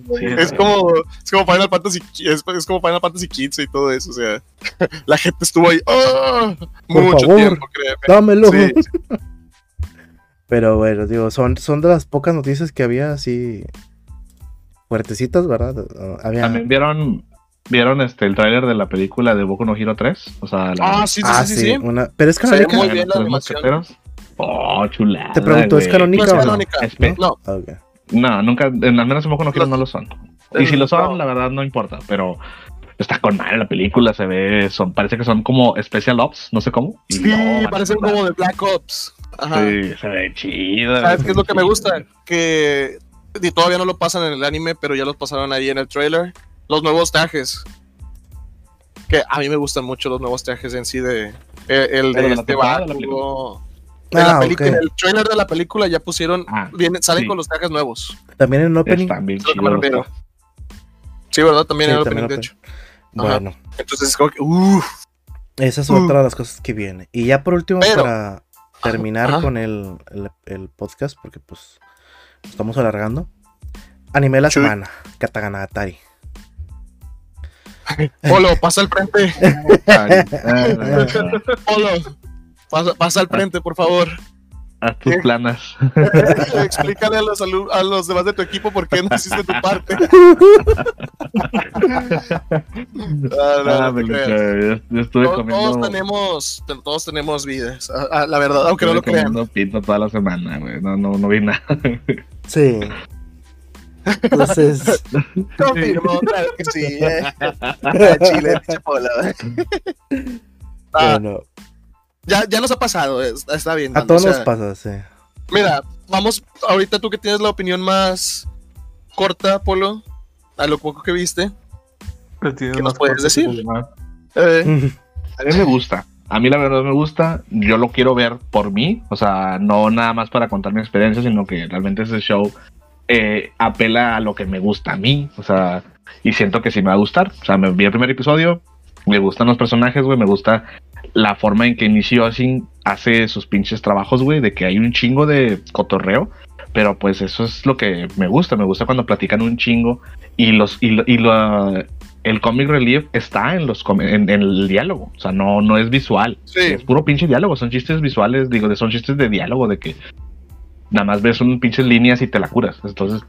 Es como, es como Final Fantasy, es, es como Final Fantasy 15 y todo eso. O sea, la gente estuvo ahí ¡ah! Por mucho favor. tiempo, créeme. Dámelo. Sí, Pero bueno, digo, son, son de las pocas noticias que había así. Fuertecitas, ¿verdad? Había. También vieron, vieron este el tráiler de la película de Boku no Hero 3. O sea, la, Ah, sí, sí, ah, sí, sí, sí. Una... Pero es canónica. muy de bien los la animación. Oh, chulada. Te pregunto, ¿es canónica No es o no? canónica. No, Ah. No, nunca, en, al menos en Boku no Hero no lo son. Y si lo son, No. la verdad no importa, pero está con mal la película, se ve, son, parece que son como Special Ops, no sé cómo. Sí, no, parecen como de Black Ops. Ajá. Sí, se ve chido. ¿Sabes qué es lo que me gusta? Que y todavía no lo pasan en el anime, pero ya los pasaron ahí en el trailer. Los nuevos trajes. Que a mí me gustan mucho los nuevos trajes en sí de eh, el ¿Pero de de la este temporada o de la Ah, película. En el trailer de la película ya pusieron, Ah, vienen, salen sí. con los trajes nuevos. También en opening. Sí, ¿verdad? También Sí, en el opening, de hecho. Ajá. Bueno, Entonces es como que, esa es Uh. otra de las cosas que viene. Y ya por último, Pero- para terminar Ajá. con el, el, el podcast, porque pues estamos alargando. Anime de la semana, Katagana Atari. Polo, pasa al frente. Polo, pasa, pasa al frente, por favor. Haz tus planas. Explícale a los, a demás de tu equipo por qué no hiciste tu parte. Ah, no, Ah, no yo, yo estuve Todos, comiendo. todos tenemos, te- todos tenemos vidas, ah, la verdad, aunque no lo estuve crean. comiendo pito toda la semana, güey. No, no, no vi nada. Sí. Entonces, Confirmo, claro que sí. eh. Ah, Chile, pinche Polo. Ah, bueno, ya, ya nos ha pasado, es- está bien. a todos o nos pasa, sí. Mira, vamos, ahorita tú que tienes la opinión más corta, Polo, a lo poco que viste. Tiene ¿Qué nos puedes decir? Eh, A mí me gusta. A mí la verdad me gusta. Yo lo quiero ver por mí. O sea, no nada más para contar mi experiencia, sino que realmente ese show eh, apela a lo que me gusta a mí. O sea, y siento que sí me va a gustar. O sea, me vi el primer episodio. Me gustan los personajes, güey. Me gusta la forma en que Inicio Asin hace sus pinches trabajos, güey. De que hay un chingo de cotorreo. Pero pues eso es lo que me gusta. Me gusta cuando platican un chingo. Y los y, y lo- el comic relief está en los en, en el diálogo. O sea, no, no es visual. Sí. Es puro pinche diálogo. Son chistes visuales, digo, son chistes de diálogo, de que nada más ves un pinches líneas y te la curas. Entonces,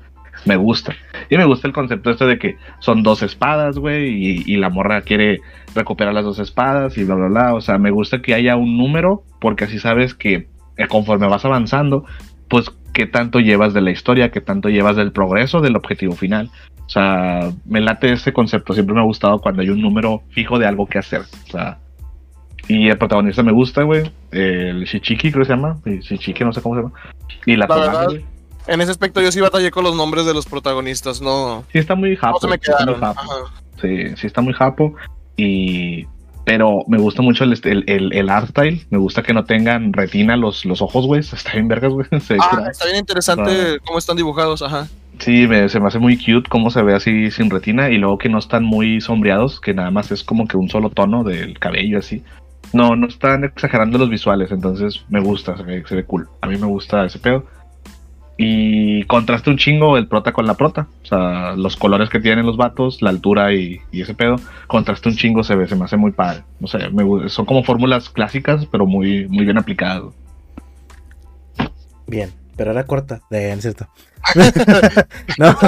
me gusta. Y me gusta el concepto este de que son dos espadas, güey, y, y la morra quiere recuperar las dos espadas y bla, bla, bla. O sea, me gusta que haya un número, porque así sabes que eh, conforme vas avanzando, pues qué tanto llevas de la historia, qué tanto llevas del progreso del objetivo final. O sea, me late ese concepto. Siempre me ha gustado cuando hay un número fijo de algo que hacer. O sea, y el protagonista me gusta, güey. El Shichiki, creo que se llama. Shichiki, no sé cómo se llama. Y la, La Togami, verdad, en ese aspecto yo sí batallé con los nombres de los protagonistas, no, Sí, está muy japo. no se me. Sí, sí está muy japo. Y. Pero me gusta mucho el, el, el, el art style. Me gusta que no tengan retina los, los ojos, güey. Está bien vergas, güey. Ah, está bien interesante cómo están dibujados, ajá. Sí, me- se me hace muy cute cómo se ve así sin retina. Y luego que no están muy sombreados, que nada más es como que un solo tono del cabello así. No, no están exagerando los visuales, entonces me gusta, se ve, se ve cool. A mí me gusta ese pedo. Y contrasta un chingo el prota con la prota. O sea, los colores que tienen los vatos, la altura y, y ese pedo. Contrasta un chingo, se ve, se me hace muy padre. No sé, son como fórmulas clásicas, pero muy, muy bien aplicadas. Bien, pero era corta. De, no es cierto. no,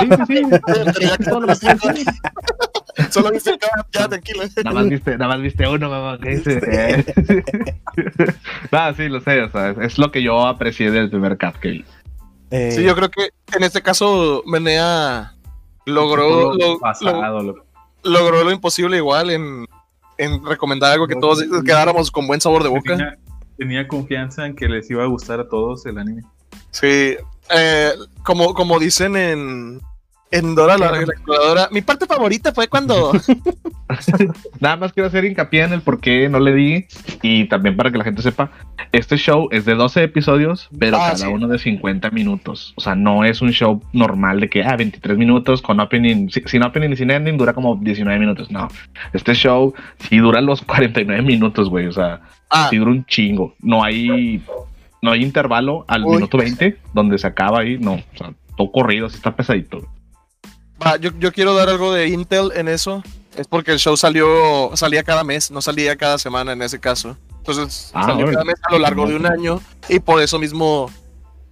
Solo viste ya tranquilo. Nada más viste, nada más viste uno, mamá. ¿qué? Nada, sí, lo sé, o sea, es, lo que yo aprecié del primer cap que vi. eh, Sí, yo creo que en este caso Menea logró lo, pasado, lo- logró lo imposible igual en, en recomendar algo que todos quedáramos con buen sabor de boca. Tenía, tenía confianza en que les iba a gustar a todos el anime. Sí, eh, como, como dicen en, En Dora la, exploradora. Mi parte favorita fue cuando. Nada más quiero hacer hincapié en el por qué no le di y también para que la gente sepa, este show es de 12 episodios, pero Ah, cada sí. uno de 50 minutos. O sea, no es un show normal de que, ah, 23 minutos con opening, si- sin opening y sin ending dura como 19 minutos. No, este show sí dura los 49 minutos, güey. O sea, Ah, sí dura un chingo. No hay, no hay intervalo al Uy. minuto 20 donde se acaba ahí. No, o sea, todo corrido, sí está pesadito. Va, yo, yo quiero dar algo de Intel en eso. Es porque el show salió, salía cada mes, no salía cada semana en ese caso. Entonces Ah, salió cada mes a lo largo de un año y por eso mismo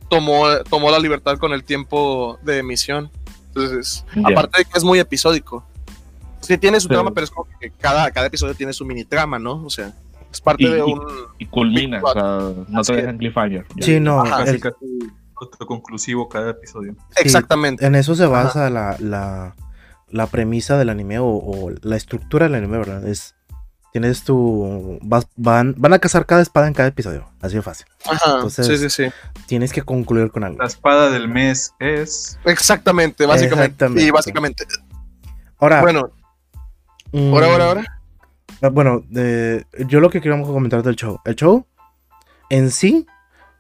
tomó, tomó la libertad con el tiempo de emisión. Entonces, Ya. aparte de que es muy episódico. Sí tiene su trama, pero es como que cada, cada episodio tiene su mini trama, ¿no? O sea, es parte Y- de un... Y culmina, o sea, no Así te dejan cliffhanger. Sí, no, Ajá, Casi, el- casi autoconclusivo cada episodio. Exactamente. en eso se basa la, la, la premisa del anime o, o la estructura del anime, ¿verdad? Es, tienes tu... vas- van, van a cazar cada espada en cada episodio, así de fácil. Ajá, entonces- sí, sí, sí. Tienes que concluir con algo. La espada del mes es. Exactamente, básicamente. Exactamente. Y básicamente. Ahora, Bueno, mm, ahora, ahora, ahora. Ah, Bueno, eh, yo lo que queríamos comentar del show. El show en sí,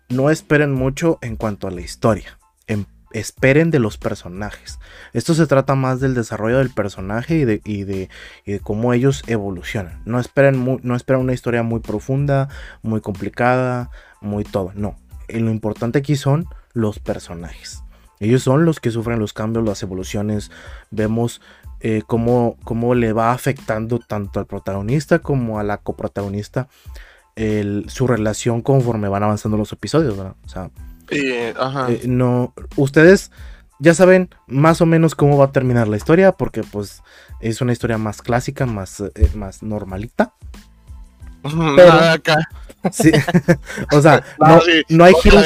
no esperen mucho en cuanto a la historia. Em- esperen de los personajes. Esto se trata más del desarrollo del personaje y de, cómo ellos evolucionan. No esperen, una historia muy profunda, muy complicada, muy todo. No. Y lo importante aquí son los personajes. Ellos son los que sufren los cambios, las evoluciones. Vemos eh, cómo le va afectando tanto al protagonista como a la coprotagonista el- su relación conforme van avanzando los episodios, ¿verdad? O sea, ajá. eh, no, ustedes ya saben más o menos cómo va a terminar la historia, porque pues es una historia más clásica, más, eh, más normalita. pero- acá. Sí. o sea, No, no, sí. no hay O giros.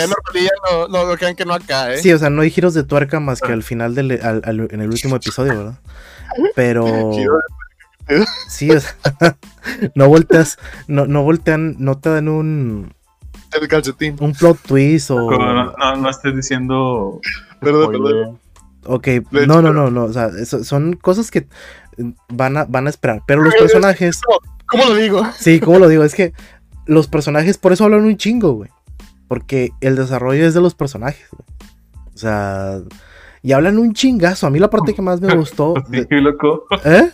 no, no, no crean que no acá, ¿eh? Sí, o sea, no hay giros de tuerca más que al final del al- al- en el último episodio, ¿verdad? Pero Giro de- sí, o sea, no volteas, no, no voltean, no te dan un, El calcetín. un plot twist o No, no, no estés diciendo. Perdón, perdón. ok, hecho, no, no, no, no, o sea, eso- son cosas que van a, van a esperar, pero los personajes, ¿Cómo lo digo? sí, ¿cómo lo digo? Es que los personajes por eso hablan un chingo, güey, porque el desarrollo es de los personajes, güey. o sea, y hablan un chingazo, a mí la parte que más me gustó, de-. ¿eh?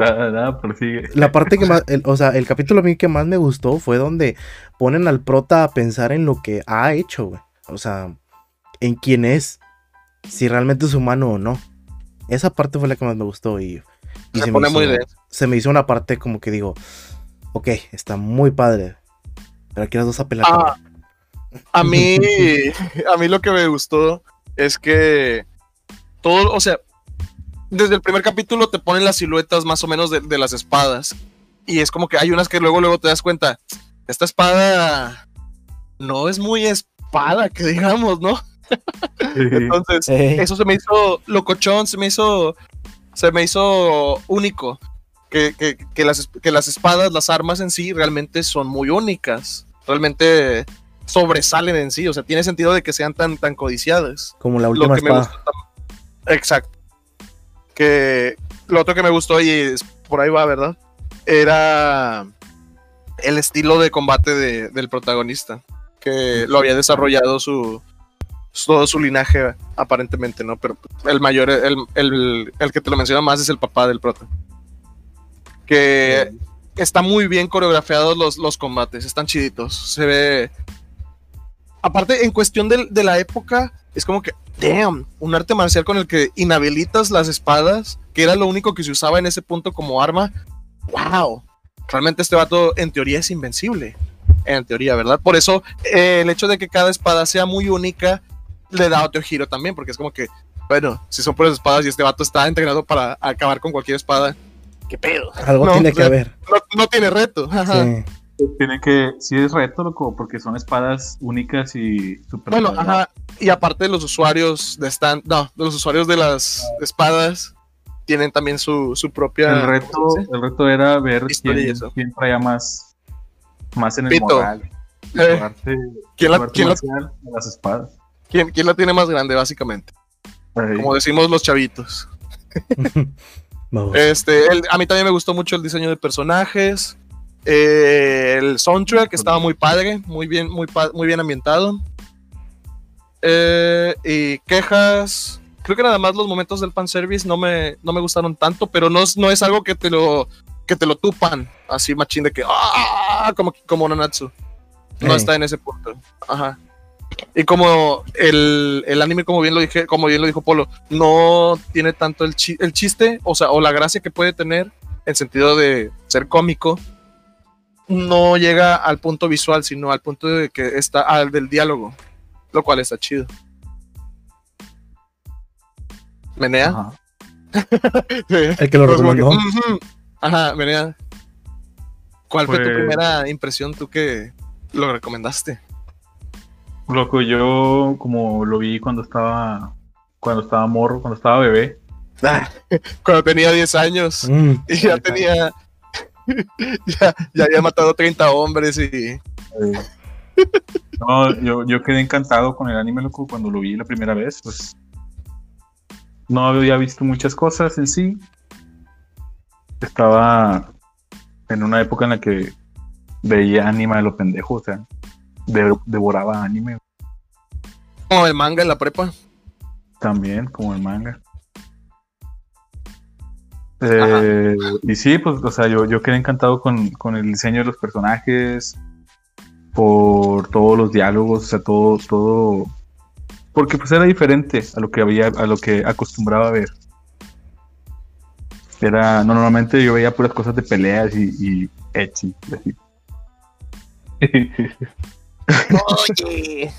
Nada, nada, prosigue. La parte que más, el- o sea, el capítulo a mí que más me gustó fue donde ponen al prota a pensar en lo que ha hecho, güey. O sea, en quién es, si realmente es humano o no. Esa parte fue la que más me gustó y, y Se me pone hizo- muy se me hizo una parte como que digo, ok, está muy padre, pero aquí las dos a pelear. Ah, A mí, a mí lo que me gustó es que todo, o sea, desde el primer capítulo te ponen las siluetas más o menos de, de las espadas. Y es como que hay unas que luego, luego te das cuenta, esta espada no es muy espada, que digamos, ¿no? Entonces, eso se me hizo locochón, se me hizo, se me hizo único. Que, que- que las, que las espadas, las armas en sí, realmente son muy únicas. Realmente sobresalen en sí. O sea, tiene sentido de que sean tan, tan codiciadas. Como la Lo última que me espada. gustó tam- Exacto. Que lo otro que me gustó, y por ahí va, ¿verdad? Era el estilo de combate de- del protagonista. Que lo había desarrollado su, todo su linaje, aparentemente, ¿no? Pero el mayor, el, el- el que te lo menciona más es el papá del prota. Que está muy bien coreografiados los, los combates, están chiditos. Se ve. Aparte, en cuestión de, la época, es como que, damn, un arte marcial con el que inhabilitas las espadas, que era lo único que se usaba en ese punto como arma. ¡Wow! Realmente este vato, en teoría, es invencible. En teoría, ¿verdad? Por eso, eh, el hecho de que cada espada sea muy única le da otro giro también, porque es como que, bueno, si son puras espadas y este vato está entrenado para acabar con cualquier espada, ¿qué pedo? Algo No, tiene que haber. No, no tiene reto. ajá. Sí. Tiene que. Sí, es reto, loco, porque son espadas únicas y super. Bueno, ajá. Y aparte de los usuarios de stand, no, de los usuarios de las espadas tienen también su, su propia. El reto, el reto era ver quién, quién traía más, más en el Pito. moral. Eh, ¿quién, la, quién la- las espadas. quién- quién la tiene más grande, básicamente? Ahí. como decimos los chavitos. Vamos. Este, el- a mí también me gustó mucho el diseño de personajes. Eh, el soundtrack estaba muy padre, muy bien, muy, muy bien ambientado. Eh, y quejas. Creo que nada más los momentos del fanservice no me, no me gustaron tanto, pero no, es- no es algo que te lo que te lo tupan así machín de que ¡ah! como, como Nanatsu. No está en ese punto. Ajá. Y como el, el anime, como bien lo dije, como bien lo dijo Polo, no tiene tanto el, chi- el chiste, o sea, o la gracia que puede tener en sentido de ser cómico, no llega al punto visual, sino al punto de que está al del diálogo, lo cual está chido. ¿Menea? Ajá. El que lo Pues recomendó. Ajá, Menea. ¿Cuál fue tu Pues- primera impresión tú que lo recomendaste? Loco, yo como lo vi cuando estaba cuando estaba morro, cuando estaba bebé. Cuando tenía 10 años. Mm, Y ya tenía. ya, ya había matado 30 hombres y. no, yo, yo quedé encantado con el anime, loco, cuando lo vi la primera vez, pues no había visto muchas cosas en sí. Estaba en una época en la que veía anime de lo pendejo, o sea, de- devoraba anime Como el manga en la prepa. también, como el manga. Eh, y sí, pues, o sea, yo, yo quedé encantado con, con el diseño de los personajes, por todos los diálogos, o sea, todo, todo, porque pues era diferente a lo que había, a lo que acostumbraba a ver. Era, no, normalmente yo veía puras cosas de peleas y, y ecchi, y así. Oye,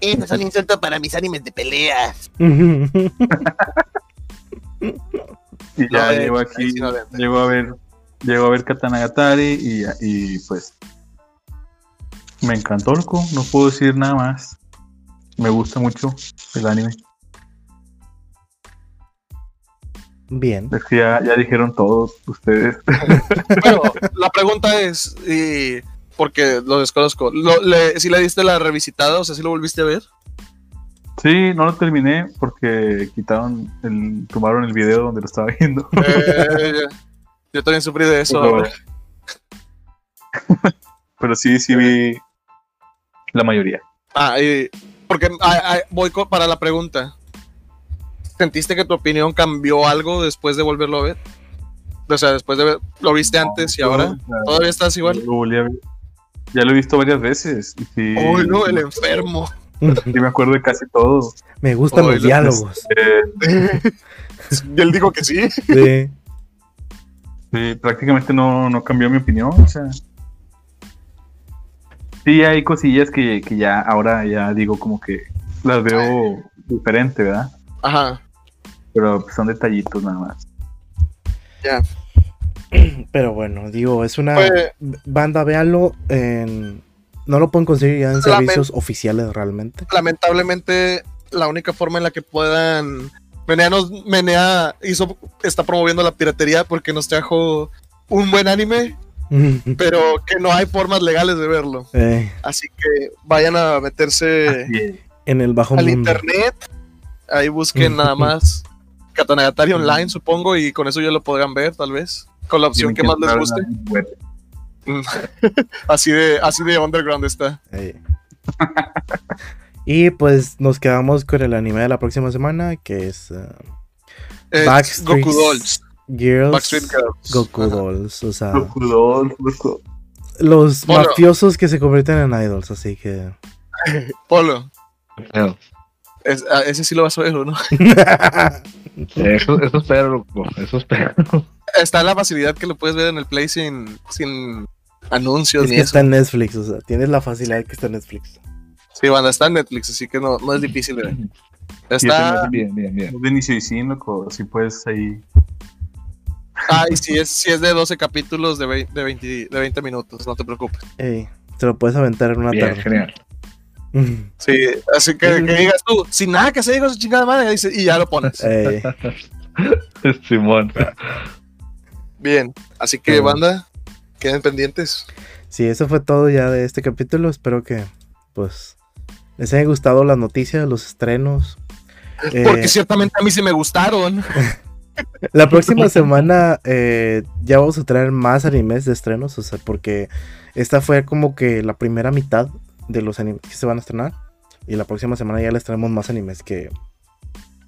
eso es un insulto para mis animes de peleas. Y ya No, llego ahí aquí, no a ver, llego a ver Katanagatari y, y pues me encantó, loco, no puedo decir nada más. Me gusta mucho el anime. Bien. Es que ya, ya dijeron todos ustedes. Bueno, la pregunta es. Y, porque lo desconozco. Lo, le, ¿Si le diste la revisitada? O sea, si lo volviste a ver? Sí, no lo terminé porque quitaron el, tomaron el video donde lo estaba viendo. Eh, yo también sufrí de eso. Pero, pero sí, sí vi la mayoría. Ah, y- porque ah, ah, voy para la pregunta. ¿Sentiste que tu opinión cambió algo después de volverlo a ver? O sea, después de ver, lo viste antes y ahora. ¿Todavía estás igual? lo. Ya lo he visto varias veces. Y sí, ¡Uy, no! El enfermo. Sí me acuerdo de casi todo. Me gustan los lo- diálogos. Eh, Y él dijo que sí. Sí. Sí, prácticamente no, no cambió mi opinión. O sea, sí hay cosillas que, que ya ahora ya digo como que las veo diferente, ¿verdad? Ajá. Pero pues, son detallitos nada más. Pero bueno, digo, es una Fue- banda, véanlo en... No lo pueden conseguir ya en servicios oficiales realmente. lamentablemente la única forma en la que puedan Menea nos Menea hizo está promoviendo la piratería porque nos trajo un buen anime, pero que no hay formas legales de verlo. Eh, Así que vayan a meterse Así en el bajo al mundo. internet, ahí busquen nada más Katanagatari online, supongo, y con eso ya lo podrán ver, tal vez, con la opción que más les guste. así de así de underground está. Y pues nos quedamos con el anime de la próxima semana, que es uh, Eh, Backstreet Goku Dolls, Girls. Backstreet Girls. Goku Ajá. Dolls, o sea, Loco, loco, loco. los Bueno. mafiosos que se convierten en idols, así que... Polo, es- a- ese sí lo vas a ver, ¿o no? Eso, eso espero, loco. Eso espero. Está la facilidad que lo puedes ver en el Play sin, sin anuncios es ni que eso. está en Netflix, o sea, tienes la facilidad que está en Netflix. Sí, banda, está en Netflix, así que no, no es difícil de ver. Está. Bien, bien, bien. Es de inicio y sin, loco. Si puedes ahí. Ah, y si es, si es de 12 capítulos de 20, de 20, de 20 minutos, no te preocupes. Ey, te lo puedes aventar en una Bien, tarde. genial. Sí, así que, que digas tú, sin nada que hacer, digo su chingada madre, dice, y ya lo pones. Ey, Simón. Bien, así que, Bueno. banda, queden pendientes. sí, eso fue todo ya de este capítulo. Espero que, pues, les haya gustado las noticias, los estrenos, Porque Eh, ciertamente a mí sí me gustaron. La próxima semana eh, ya vamos a traer más animes de estrenos, o sea, porque esta fue como que la primera mitad de los animes que se van a estrenar. Y la próxima semana ya les traemos más animes que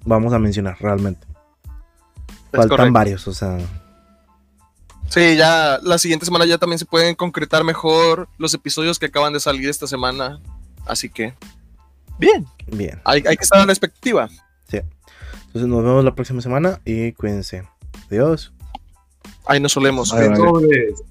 vamos a mencionar realmente. Es Faltan correcto. varios, o sea, Sí, ya la siguiente semana ya también se pueden concretar mejor los episodios que acaban de salir esta semana. Así que, bien, bien. hay, hay que estar a la expectativa. Entonces nos vemos la próxima semana y cuídense. Adiós. Ahí nos solemos. Bye. Sobres.